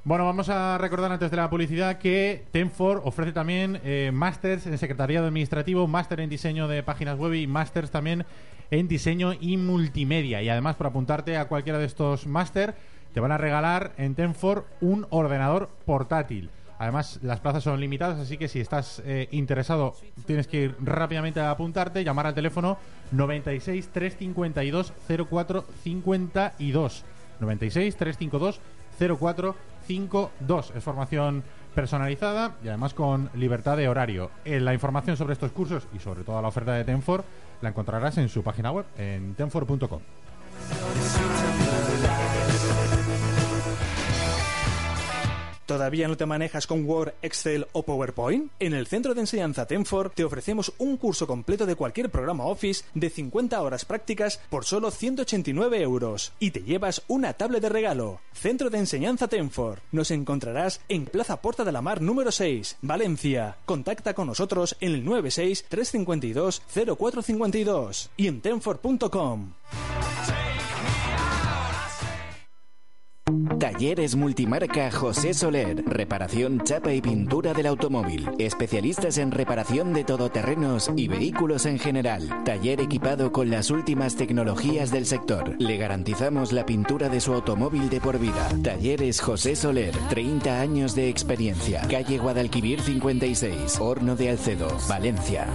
Bueno, vamos a recordar antes de la publicidad que Tenfor ofrece también eh, en secretariado administrativo, máster en diseño de páginas web y másters también en diseño y multimedia. Y además, por apuntarte a cualquiera de estos máster, te van a regalar en Tenfor un ordenador portátil. Además, las plazas son limitadas, así que si estás eh, interesado, tienes que ir rápidamente a apuntarte, llamar al teléfono 96 352 0452. 96 352 0452. Es formación personalizada y además con libertad de horario. Eh, la información sobre estos cursos y sobre toda la oferta de Tenfor la encontrarás en su página web, en tenfor.com. ¿Todavía no te manejas con Word, Excel o PowerPoint? En el Centro de Enseñanza Tenfor te ofrecemos un curso completo de cualquier programa Office de 50 horas prácticas por solo 189 euros y te llevas una tablet de regalo. Centro de Enseñanza Tenfor. Nos encontrarás en Plaza Porta de la Mar número 6, Valencia. Contacta con nosotros en el 96 352 0452 y en tenfor.com. Talleres Multimarca José Soler. Reparación, chapa y pintura del automóvil. Especialistas en reparación de todoterrenos y vehículos en general. Taller equipado con las últimas tecnologías del sector. Le garantizamos la pintura de su automóvil de por vida. Talleres José Soler. 30 años de experiencia. Calle Guadalquivir 56. Horno de Alcedo. Valencia.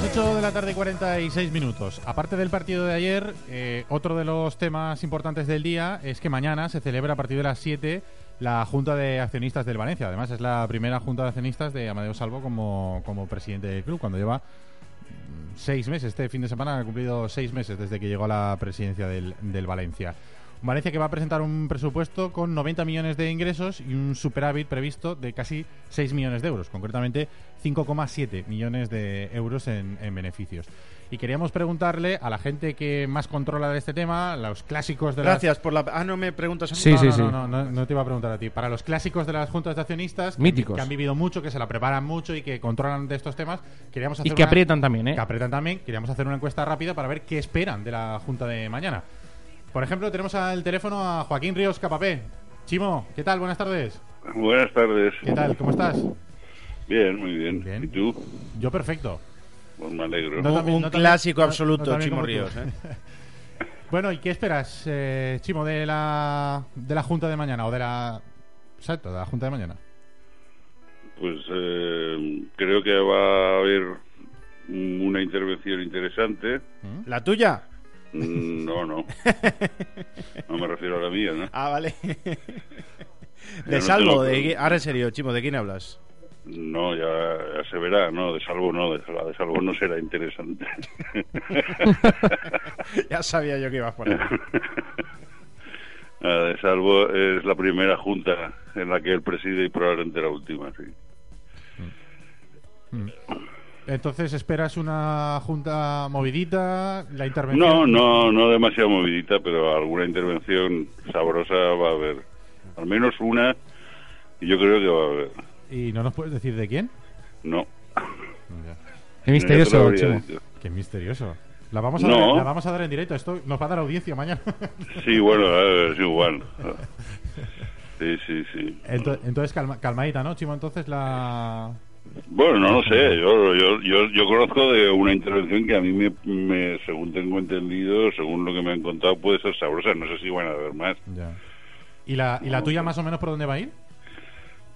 Las 8 de la tarde 46 minutos. Aparte del partido de ayer, eh, otro de los temas importantes del día es que mañana se celebra a partir de las 7 la Junta de Accionistas del Valencia. Además es la primera Junta de Accionistas de Amadeo Salvo como, como presidente del club, cuando lleva mm, seis meses. Este fin de semana ha cumplido seis meses desde que llegó a la presidencia del, del Valencia. Valencia que va a presentar un presupuesto con 90 millones de ingresos y un superávit previsto de casi 6 millones de euros, concretamente 5,7 millones de euros en, en beneficios. Y queríamos preguntarle a la gente que más controla de este tema, los clásicos de las- Gracias por la. Ah, no me preguntas a mí. Sí, no, sí, no, sí. no, no, no, no te iba a preguntar a ti. Para los clásicos de las juntas de accionistas, que- Míticos. que han vivido mucho, que se la preparan mucho y que controlan de estos temas, queríamos hacer Y que una- aprietan también, ¿eh? que aprietan también. Queríamos hacer una encuesta rápida para ver qué esperan de la junta de mañana. Por ejemplo, tenemos al teléfono a Joaquín Ríos Capapé. Chimo, ¿qué tal? Buenas tardes. Buenas tardes. ¿Qué tal? ¿Cómo estás? Bien, muy bien. Bien. ¿Y tú? Yo perfecto. Pues me alegro. No, Un, también- un no también- clásico no- no absoluto, Chimo. Ríos. ¿eh? Bueno, ¿y qué esperas, eh, Chimo, de la, de la junta de mañana o de la... Exacto, de la junta de mañana. Pues eh, creo que va a haber una intervención interesante. ¿La tuya? Mm, No, no. No me refiero a la mía, ¿no? Ah, vale. Ya De no salvo, de, ahora en serio, Chimo, ¿de quién hablas? No, ya, ya se verá, ¿no? De salvo no, de, la de salvo no será interesante. ya sabía yo que ibas por ahí. La de salvo es la primera junta en la que él preside y probablemente la última, sí. Entonces, ¿esperas una junta movidita? ¿La No, intervención? no, no demasiado movidita, pero alguna intervención sabrosa va a haber. Al menos una, y yo creo que va a haber. ¿Y no nos puedes decir de quién? No. Qué misterioso, dicho. Qué misterioso. La vamos, a No. dar, la vamos a dar en directo. Esto nos va a dar audiencia mañana. Sí, bueno, es igual. Sí, sí, sí. Ento- Entonces, calma- calmadita, ¿no, Chimo? Entonces, la... Bueno, no lo sé. Yo, yo, yo, yo conozco de una intervención que a mí, me, me, según tengo entendido, según lo que me han contado, puede ser sabrosa. No sé si van a haber más. Ya. ¿Y la, ¿Y la tuya más o menos por dónde va a ir?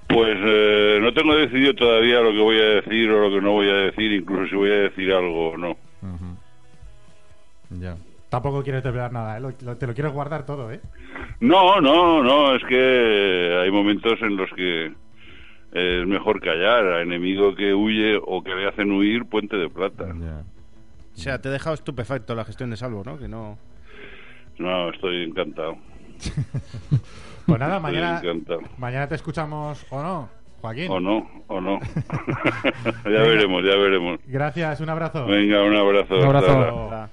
Pues eh, no tengo decidido todavía lo que voy a decir o lo que no voy a decir, incluso si voy a decir algo o no. Ya. Tampoco quieres desvelar nada, ¿eh? Lo- lo- te lo quieres guardar todo, ¿eh? No, no, no, es que hay momentos en los que es mejor callar. A enemigo que huye o que le hacen huir, puente de plata. O sea, te he dejado estupefacto la gestión de salvo, ¿no? Que no. No, estoy encantado. Pues nada, Estoy mañana, encantado. mañana te escuchamos o no, Joaquín. O no, o no. ya veremos, ya veremos. Gracias, un abrazo. Venga, un abrazo. Un abrazo.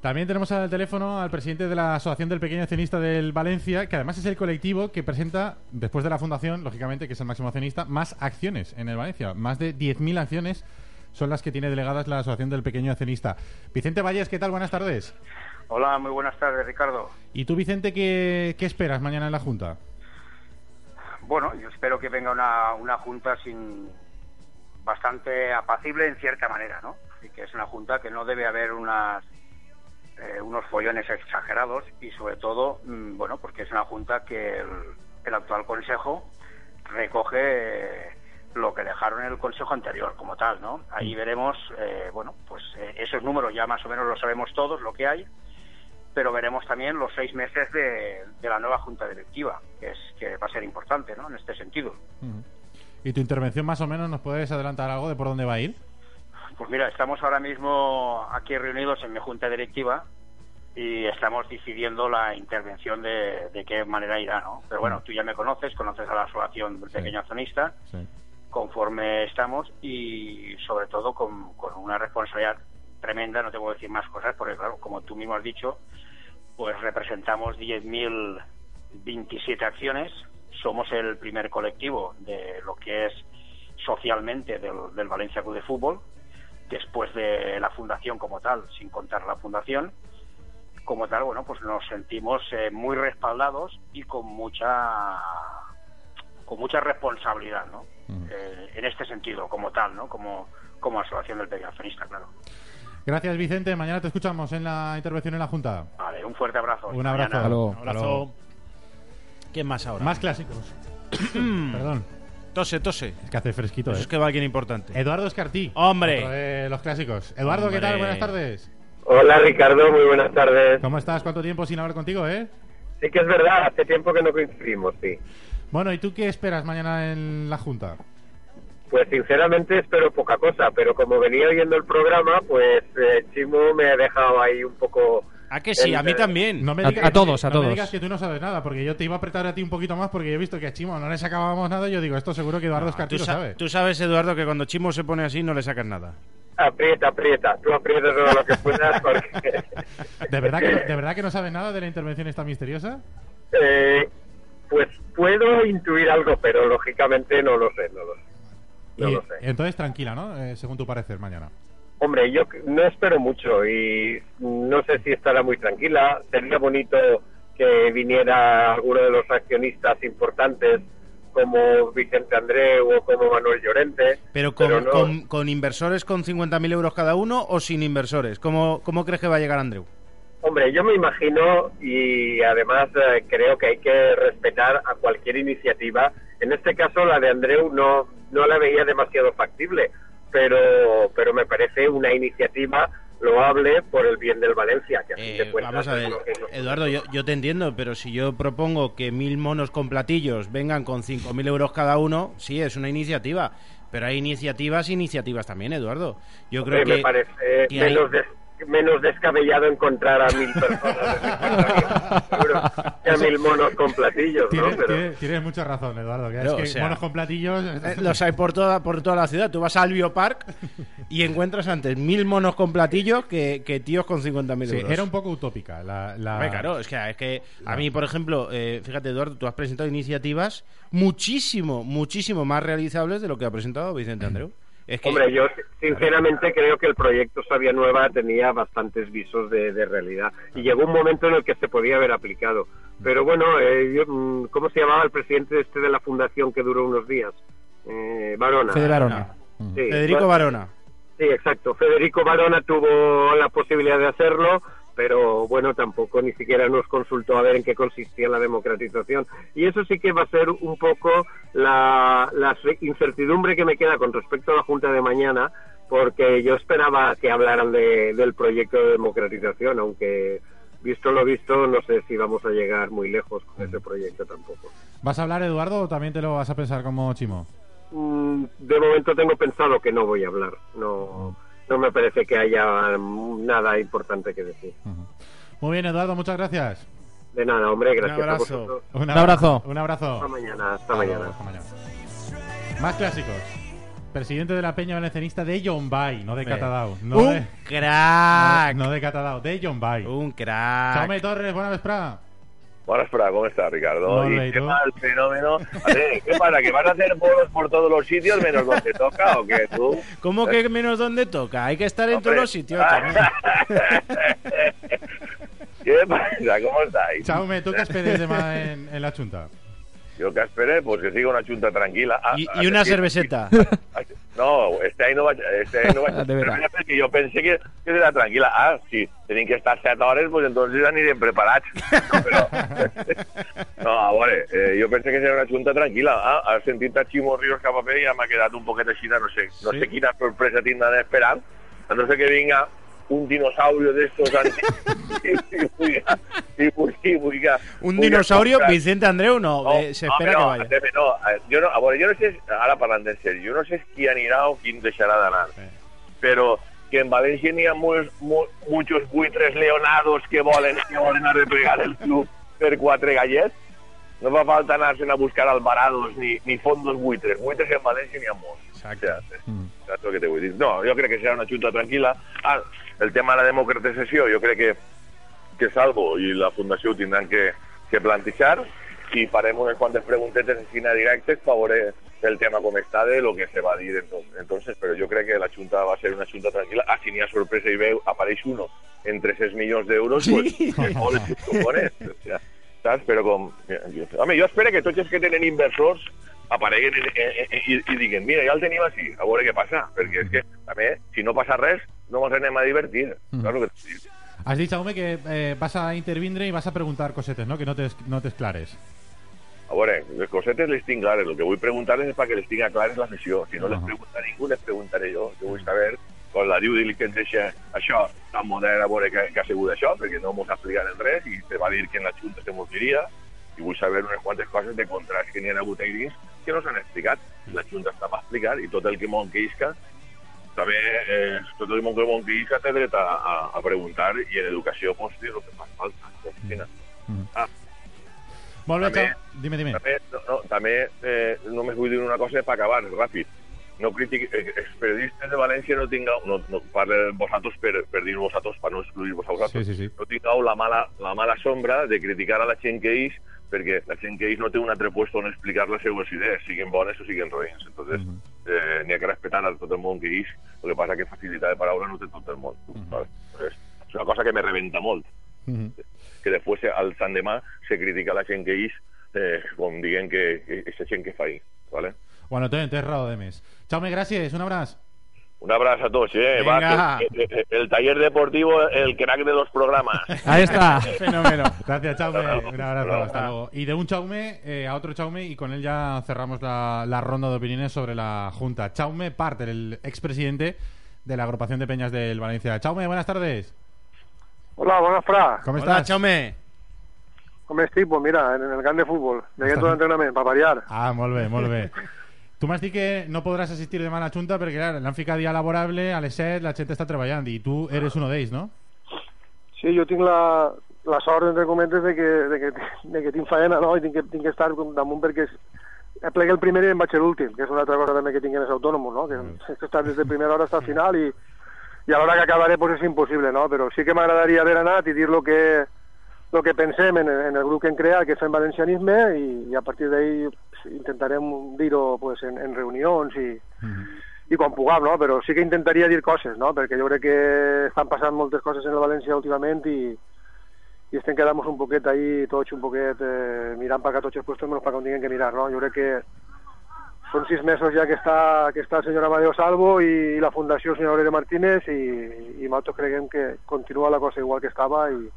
También tenemos al teléfono al presidente de la Asociación del Pequeño Accionista del Valencia, que además es el colectivo que presenta, después de la fundación, lógicamente, que es el máximo accionista, más acciones en el Valencia. Más de 10.000 acciones son las que tiene delegadas la Asociación del Pequeño Accionista. Vicente Valles, ¿qué tal? Buenas tardes. Hola, muy buenas tardes, Ricardo. ¿Y tú, Vicente, qué, qué esperas mañana en la Junta? Bueno, yo espero que venga una, una junta sin bastante apacible en cierta manera, ¿no? Y que es una junta que no debe haber unas eh, unos follones exagerados y sobre todo, mm, bueno, porque es una junta que el, el actual consejo recoge eh, lo que dejaron en el consejo anterior como tal, ¿no? Ahí veremos, eh, bueno, pues eh, esos números ya más o menos lo sabemos todos, lo que hay, pero veremos también los seis meses de, de la nueva junta directiva, que es que va a ser importante, ¿no? En este sentido. ¿Y tu intervención más o menos nos puedes adelantar algo de por dónde va a ir? Pues mira, estamos ahora mismo aquí reunidos en mi junta directiva y estamos decidiendo la intervención de, de qué manera irá, ¿no? Pero bueno, tú ya me conoces, conoces a la asociación del pequeño accionista, conforme estamos y sobre todo con, con una responsabilidad tremenda, no te puedo decir más cosas, porque claro, como tú mismo has dicho, pues representamos 10.027 acciones, somos el primer colectivo de lo que es socialmente del, del Valencia Club de Fútbol, después de la fundación como tal, sin contar la fundación, como tal, bueno, pues nos sentimos eh, muy respaldados y con mucha con mucha responsabilidad, ¿no? Eh, en este sentido, como tal, ¿no? Como, como asociación del accionista, claro. Gracias, Vicente. Mañana te escuchamos en la intervención en la Junta. Vale, un fuerte abrazo. Un abrazo. Mañana. Hasta luego. Un abrazo. ¿Quién más ahora? Más clásicos. Perdón. Tose, tose. Es que hace fresquito, Eso ¿eh? es que va alguien importante. Eduardo Escartí. ¡Hombre! Otro de los clásicos. Eduardo, ¿qué tal? Buenas tardes. Hola Ricardo, muy buenas tardes. ¿Cómo estás? ¿Cuánto tiempo sin hablar contigo, eh? Sí que es verdad, hace tiempo que no coincidimos, sí. Bueno, ¿y tú qué esperas mañana en la Junta? Pues sinceramente espero poca cosa, pero como venía oyendo el programa, pues eh, Chimo me ha dejado ahí un poco... ¿A que sí? A mí también. No me A- digas a todos, a no me digas que tú no sabes nada, porque yo te iba a apretar a ti un poquito más porque yo he visto que a Chimo no le sacábamos nada y yo digo, esto seguro que Eduardo Tú, lo sa- sabe. tú sabes, Eduardo, que cuando Chimo se pone así no le sacas nada. Aprieta, aprieta, tú aprietas todo lo que puedas porque... ¿De verdad, que no, ¿De verdad que no sabe nada de la intervención esta misteriosa? Eh, pues puedo intuir algo, pero lógicamente no lo sé, no lo sé. No Y- lo sé. Entonces tranquila, ¿no? Eh, según tu parecer, mañana. Hombre, yo no espero mucho y no sé si estará muy tranquila. Sería bonito que viniera alguno de los accionistas importantes como Vicente Andreu o como Manuel Llorente. Pero con, Pero no. con, con inversores con 50.000 euros cada uno o sin inversores. ¿Cómo, ¿Cómo crees que va a llegar Andreu? Hombre, yo me imagino y además eh, creo que hay que respetar a cualquier iniciativa. En este caso, la de Andreu no, no la veía demasiado factible, pero, pero me parece una iniciativa loable por el bien del Valencia. Que a fin de Eh, cuentas vamos a ver, Eduardo, yo, yo te entiendo, pero si yo propongo que mil monos con platillos vengan con 5.000 euros cada uno, sí, es una iniciativa. Pero hay iniciativas iniciativas también, Eduardo. Yo creo Hombre, que... me parece que hay- menos, des- menos descabellado encontrar a mil personas que a mil monos con platillos, ¿no? Tienes, Pero- tienes- tienes mucha razón, Eduardo. Que Pero, es que o sea, monos con platillos. Eh, Los hay por toda, por toda la ciudad. Tú vas al Biopark y encuentras antes mil monos con platillos que, que tíos con 50.000 Sí, euros. era un poco utópica la. la- claro, es que, es que a mí, por ejemplo, eh, fíjate, Eduardo, tú has presentado iniciativas muchísimo, muchísimo más realizables de lo que ha presentado Vicente Andreu. Es que, Hombre, yo sinceramente creo que el proyecto Sabia Nueva tenía bastantes visos de, de realidad y llegó un momento en el que se podía haber aplicado. Pero bueno, eh, yo, mm, ¿cómo se llamaba el presidente este de la fundación que duró unos días? Eh, Barona. Fede Barona. Sí, Federico Barona. Sí, exacto. Federico Barona tuvo la posibilidad de hacerlo, pero bueno, tampoco ni siquiera nos consultó a ver en qué consistía la democratización. Y eso sí que va a ser un poco la, la incertidumbre que me queda con respecto a la Junta de mañana, porque yo esperaba que hablaran de- del proyecto de democratización, aunque visto lo visto, no sé si vamos a llegar muy lejos con ese proyecto tampoco. ¿Vas a hablar, Eduardo, o también te lo vas a pensar como Chimo? Mm, de momento tengo pensado que no voy a hablar. No, no me parece que haya nada importante que decir. Muy bien, Eduardo, muchas gracias. De nada, hombre, gracias abrazo. a vosotros. Un abrazo. Un abrazo. Hasta mañana, hasta mañana. hasta mañana. Más clásicos. Presidente de la Peña Valencianista de John Bay, no de. No ¡Un de, crack! no de Catadau, de John Bay. ¡Un crack! Jaume Torres, buena vesprada. Buenas, Fra, ¿cómo estás, Ricardo? ¿Y bé, ¿y qué mal fenómeno? A ver, ¿qué pasa? ¿Que vas a hacer bolos por todos los sitios menos donde toca o qué, tú? ¿Cómo que menos donde toca? Hay que estar en todos los sitios también. ¿Qué pasa? ¿Cómo estáis? Jaume, ¿tú qué esperes demà en, en la Junta? Yo que esperé, pues que siga una chunta tranquila. Ah, Y, ah, y una cerveseta. No, este any no vaig, este any no vaig De. Però perquè jo pensé que, que serà tranquil·la. Ah, si tenim que estar 7 hores, pues entonces anirem preparats. No, però... no a veure, eh, jo pensé que serà una junta tranquil·la. Ah, has sentit a Ximo Ríos cap a fer i ja m'ha quedat un poquet així, no sé, no Sí. sé quina sorpresa tindran esperant. A no sé que vinga un dinosaurio de estos i, puga, i puga, Un dinosaurio, Vicente Andreu, no. no, eh, se espera no, que vaya. Andreu, no, eh, jo no, veure, jo no sé, ara parlant en sèrio, jo no sé qui anirà o qui deixarà d'anar, però que en València n'hi ha molts, mu, muchos buitres leonados que volen, que volen arreplegar el club per quatre gallets, no fa falta anar-se'n a buscar albarados ni, ni fondos buitres. Buitres en València n'hi ha molts. Exacte. Saps el que te vull dir? No, jo crec que serà una junta tranquil·la. Ah, el tema de la democratització, jo crec que, que Salvo i la Fundació ho tindran que, que plantejar i farem unes quantes preguntetes cine directes per veure el tema com està de lo que se va dir entonces, entonces però jo crec que la Junta va ser una Junta tranquil·la ah, si n'hi ha sorpresa i veu, apareix uno en 300 milions d'euros Sí. pues, ole, cojones, o sea, saps? Però com... Home, jo espero que tots els que tenen inversors apareguen i, i, i, i diguen mira, ja el tenim així, a veure què passa perquè és que, també, si no passa res no ens anem a divertir Mm. claro que. Has dit, Jaume, que eh, vas a intervindre i vas a preguntar cosetes, ¿no? Que no te, no te esclares. A veure, les cosetes les tinc clares. El que vull preguntar-les és perquè les tinga clares l'afició. Si no les Ah. pregunta ningú, les preguntaré jo. Jo vull saber con la due diligence això tan modern a veure que, que ha sigut això, perquè no mos ha explicat en res i se va dir que en la Junta se mos diria i vull saber unes quantes coses de contrats que n'hi ha hagut ahí dins que no s'han explicat. La Junta està per explicar i tot el que mon queisca també eh, tot el món que mon queisca té dret a, a, a preguntar i en educació pues, dir el que fa falta. Cristina. Ah, Molt bé, També-. Dime, dime. també, no, no, també eh, només vull dir una cosa per acabar, ràpid. No critic, eh, els periodistes de València no tingueu, no, no parle vosaltres per, per dir vosaltres, per no excluir-vos a vosaltres, Sí, sí, sí. no tingueu la mala, la mala sombra de criticar a la gent que és, perquè la gent que és no té un altre puesto on explicar les seues idees, siguin bones o siguin roïns. Entonces, eh, n'hi ha que respetar a tot el món que és, el que passa que facilitat de paraula no té tot el món. ¿vale? Entonces, és una cosa que me rebenta molt Mhm. que després al Sant demà se critica la gent que és eh, com diguen que, que és gent que fa ahí, ¿vale? Bueno, te, te rado de mes. Jaume, gràcies, un abraç. Un abrazo a todos, ¿eh? Va, que- que- que el taller deportivo, el crack de los programas. Ahí está. Fenómeno. Gracias, Chaume. Un abrazo. Hasta luego. Y de un Chaume eh, a otro Chaume y con él ya cerramos la, la ronda de opiniones sobre la Junta. Chaume Parter, el expresidente de la agrupación de peñas del Valencia. Chaume, buenas tardes. Hola, buenas Fra. ¿Cómo estás? Chaume. Com estic? Pues mira, en el camp de futbol. Veient tot l'entrenament, per variar. Ah, molt bé. Tu m'has dit que no podràs assistir demà a la Junta perquè, clar, l'han ficat dia laborable, a les 7 la gent està treballant i tu eres uno d'ells, no? Sí, jo tinc la, la sort, entre cometes, de que, de que, de que tinc faena, no? I tinc que, tinc que estar damunt perquè és, plegué el primer i em vaig l'últim, que és una altra cosa també que tinc en els autònoms, no? Que que estar des de primera hora fins al final i, i a l'hora que acabaré pues és impossible, no? Però sí que m'agradaria haver anat i dir lo que, lo que pensem en, en el grup que hem creat, que fem valencianisme, i, i a partir pues, intentarem dir-ho pues, en, en reunions i, i quan puguem, no? Però sí que intentaria dir coses, no? Perquè jo crec que estan passant moltes coses en el València últimament i, i estem quedant un poquet ahí tots un poquet eh, mirant per tots els puestos menys per on tinguem que mirar, no? Jo crec que són sis mesos ja que està, que està el senyor Amadeo Salvo i, i la Fundació senyor Aurelio Martínez i, i nosaltres creiem que continua la cosa igual que estava i,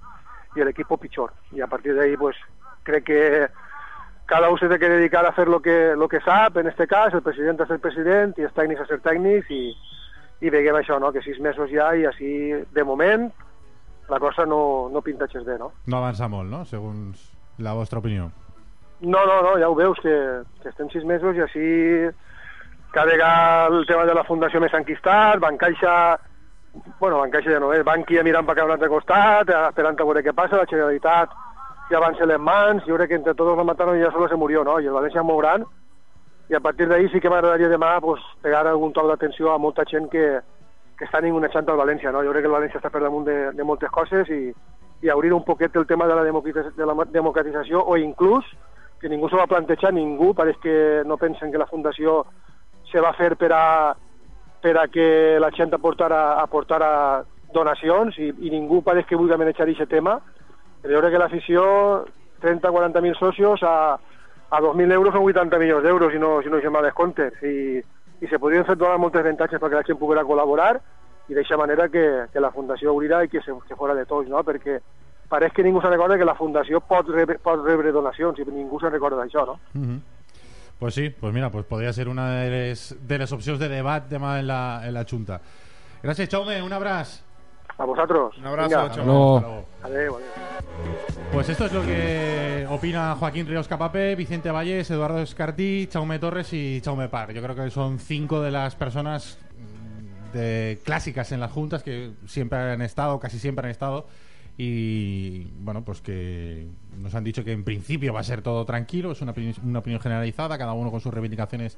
i el equipo pitjor. I a partir d'ahí pues, crec que cada uno se tiene que dedicar a hacer lo que, lo que sap, en este cas, el president a ser president i els tècnics a ser tècnics i, i veiem això, no? que sis mesos ja i així, de moment, la cosa no, no pinta gens bé, no? No avança molt, no? Segons la vostra opinió. No, no, no, ja ho veus, que, que estem sis mesos i així cada vegada el tema de la fundació més enquistat, Bancaixa, bueno, Bancaixa ja no és, Bankia mirant per cada un altre costat, esperant a veure què passa, la Generalitat ja avança les mans, jo crec que entre tots lo mataron i ja solo se murió, no? I el València molt gran, i a partir d'ahí sí que m'agradaria demà pues, pegar algun toc d'atenció a molta gent que, que està ningunejant al València, no? Jo crec que el València està per damunt de, de moltes coses i, i obrir un poquet el tema de la, de la democratització o inclús que ningú s'ho va plantejar, ningú, pareix que no pensen que la fundació se va fer per a, per a que la gent aportara, aportara donacions i, i ningú pareix que vulgui manejar aquest tema. Jo crec que l'afició, 30-40.000 socios a, a 2.000 euros són 80 milions d'euros si no, si no hi males comptes. I, i se podrien fer donar moltes avantatges perquè la gent poguera col·laborar i d'aquesta manera que, que la Fundació obrirà i que se, que fora de tots, no? perquè pareix que ningú se recorda que la Fundació pot rebre, pot rebre donacions se recorda d'això, no? Pues sí, pues mira, pues podría ser una de las, de las opciones de debate demà en la, en la Junta. Gracias, Chaume, un abrazo. A vosotros. Un abrazo. Hasta luego, hasta luego. Pues esto es lo que opina Joaquín Ríos Capape, Vicente Valles, Eduardo Escartí, Chaume Torres y Chaume Par. Yo creo que son cinco de las personas mm, de clásicas en las juntas que siempre han estado, casi siempre han estado. Y bueno, pues que nos han dicho que en principio va a ser todo tranquilo, es una, opini- una opinión generalizada, cada uno con sus reivindicaciones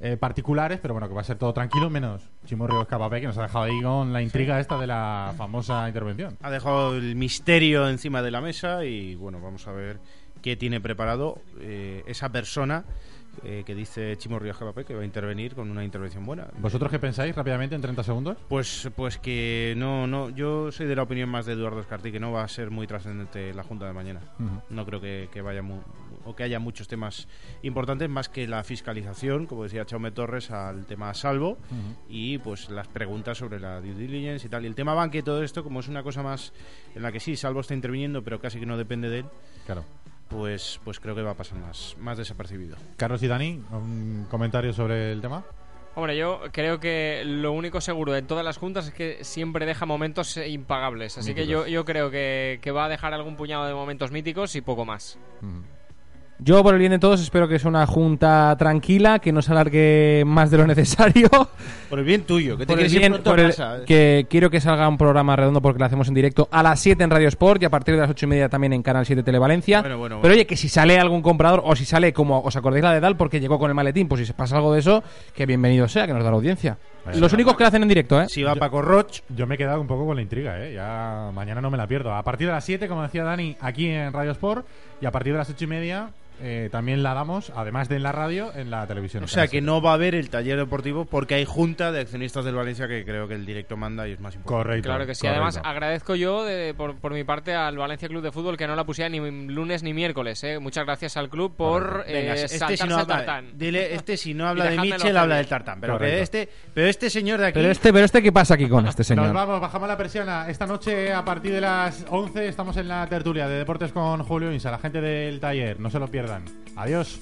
eh, particulares, pero bueno, que va a ser todo tranquilo, menos Chimo Ríos Capape, que nos ha dejado ahí con la intriga esta de la famosa intervención. Ha dejado el misterio encima de la mesa y bueno, vamos a ver qué tiene preparado eh, esa persona eh, que dice Chimo Ríos Capapé que va a intervenir con una intervención buena. ¿Vosotros qué pensáis rápidamente en 30 segundos? Pues, pues que no, no, yo soy de la opinión más de Eduardo Escartí, que no va a ser muy trascendente la Junta de mañana. Ujú. No creo que, que vaya mu- o que haya muchos temas importantes más que la fiscalización, como decía Chaume Torres, al tema salvo y pues las preguntas sobre la due diligence y tal. Y el tema banque todo esto, como es una cosa más en la que sí, salvo está interviniendo, pero casi que no depende de él, Claro. Pues, pues creo que va a pasar más, más desapercibido. Carlos y Dani, un comentario sobre el tema. Hombre, yo creo que lo único seguro en todas las juntas es que siempre deja momentos impagables. Así que yo, creo que, que va a dejar algún puñado de momentos míticos y poco más. Yo, por el bien de todos, espero que sea una junta tranquila, que no se alargue más de lo necesario. Por el bien tuyo, que te Por el bien- pronto por el- casa. que quiero que salga un programa redondo porque lo hacemos en directo a las 7 en Radio Sport y a partir de las 8 y media también en Canal 7 Televalencia. Bueno, bueno, Pero bueno. oye, que si sale algún comprador o si sale como os acordáis la de Dal porque llegó con el maletín, pues si se pasa algo de eso, que bienvenido sea, que nos da la audiencia. Vaya, Los únicos que lo hacen en directo, ¿eh? Si va Paco Roch, Yo me he quedado un poco con la intriga, ¿eh? Ya mañana no me la pierdo. A partir de las 7, como decía Dani, aquí en Radio Sport. Y a partir de las 8 y media eh, también la damos, además de en la radio, en la televisión. O sea que no va a haber el taller deportivo porque hay junta de accionistas del Valencia que creo que el directo manda y es más importante. Correcto. Claro que sí. Además, agradezco yo de- por, por mi parte al Valencia Club de Fútbol que no la pusiera ni lunes ni miércoles. ¿eh? Muchas gracias al club por Venga, eh, este si no el habla, tartán. dile, este si no habla de Michel habla del tartán, pero que Correcto. este, pero este señor de aquí Pero este, pero este, ¿qué pasa aquí con este Nos señor? vamos, bajamos la persiana. Esta noche, a partir de las 11, estamos en la tertulia de deportes con Julio Insa, la gente del taller. No se lo pierdan. Adiós.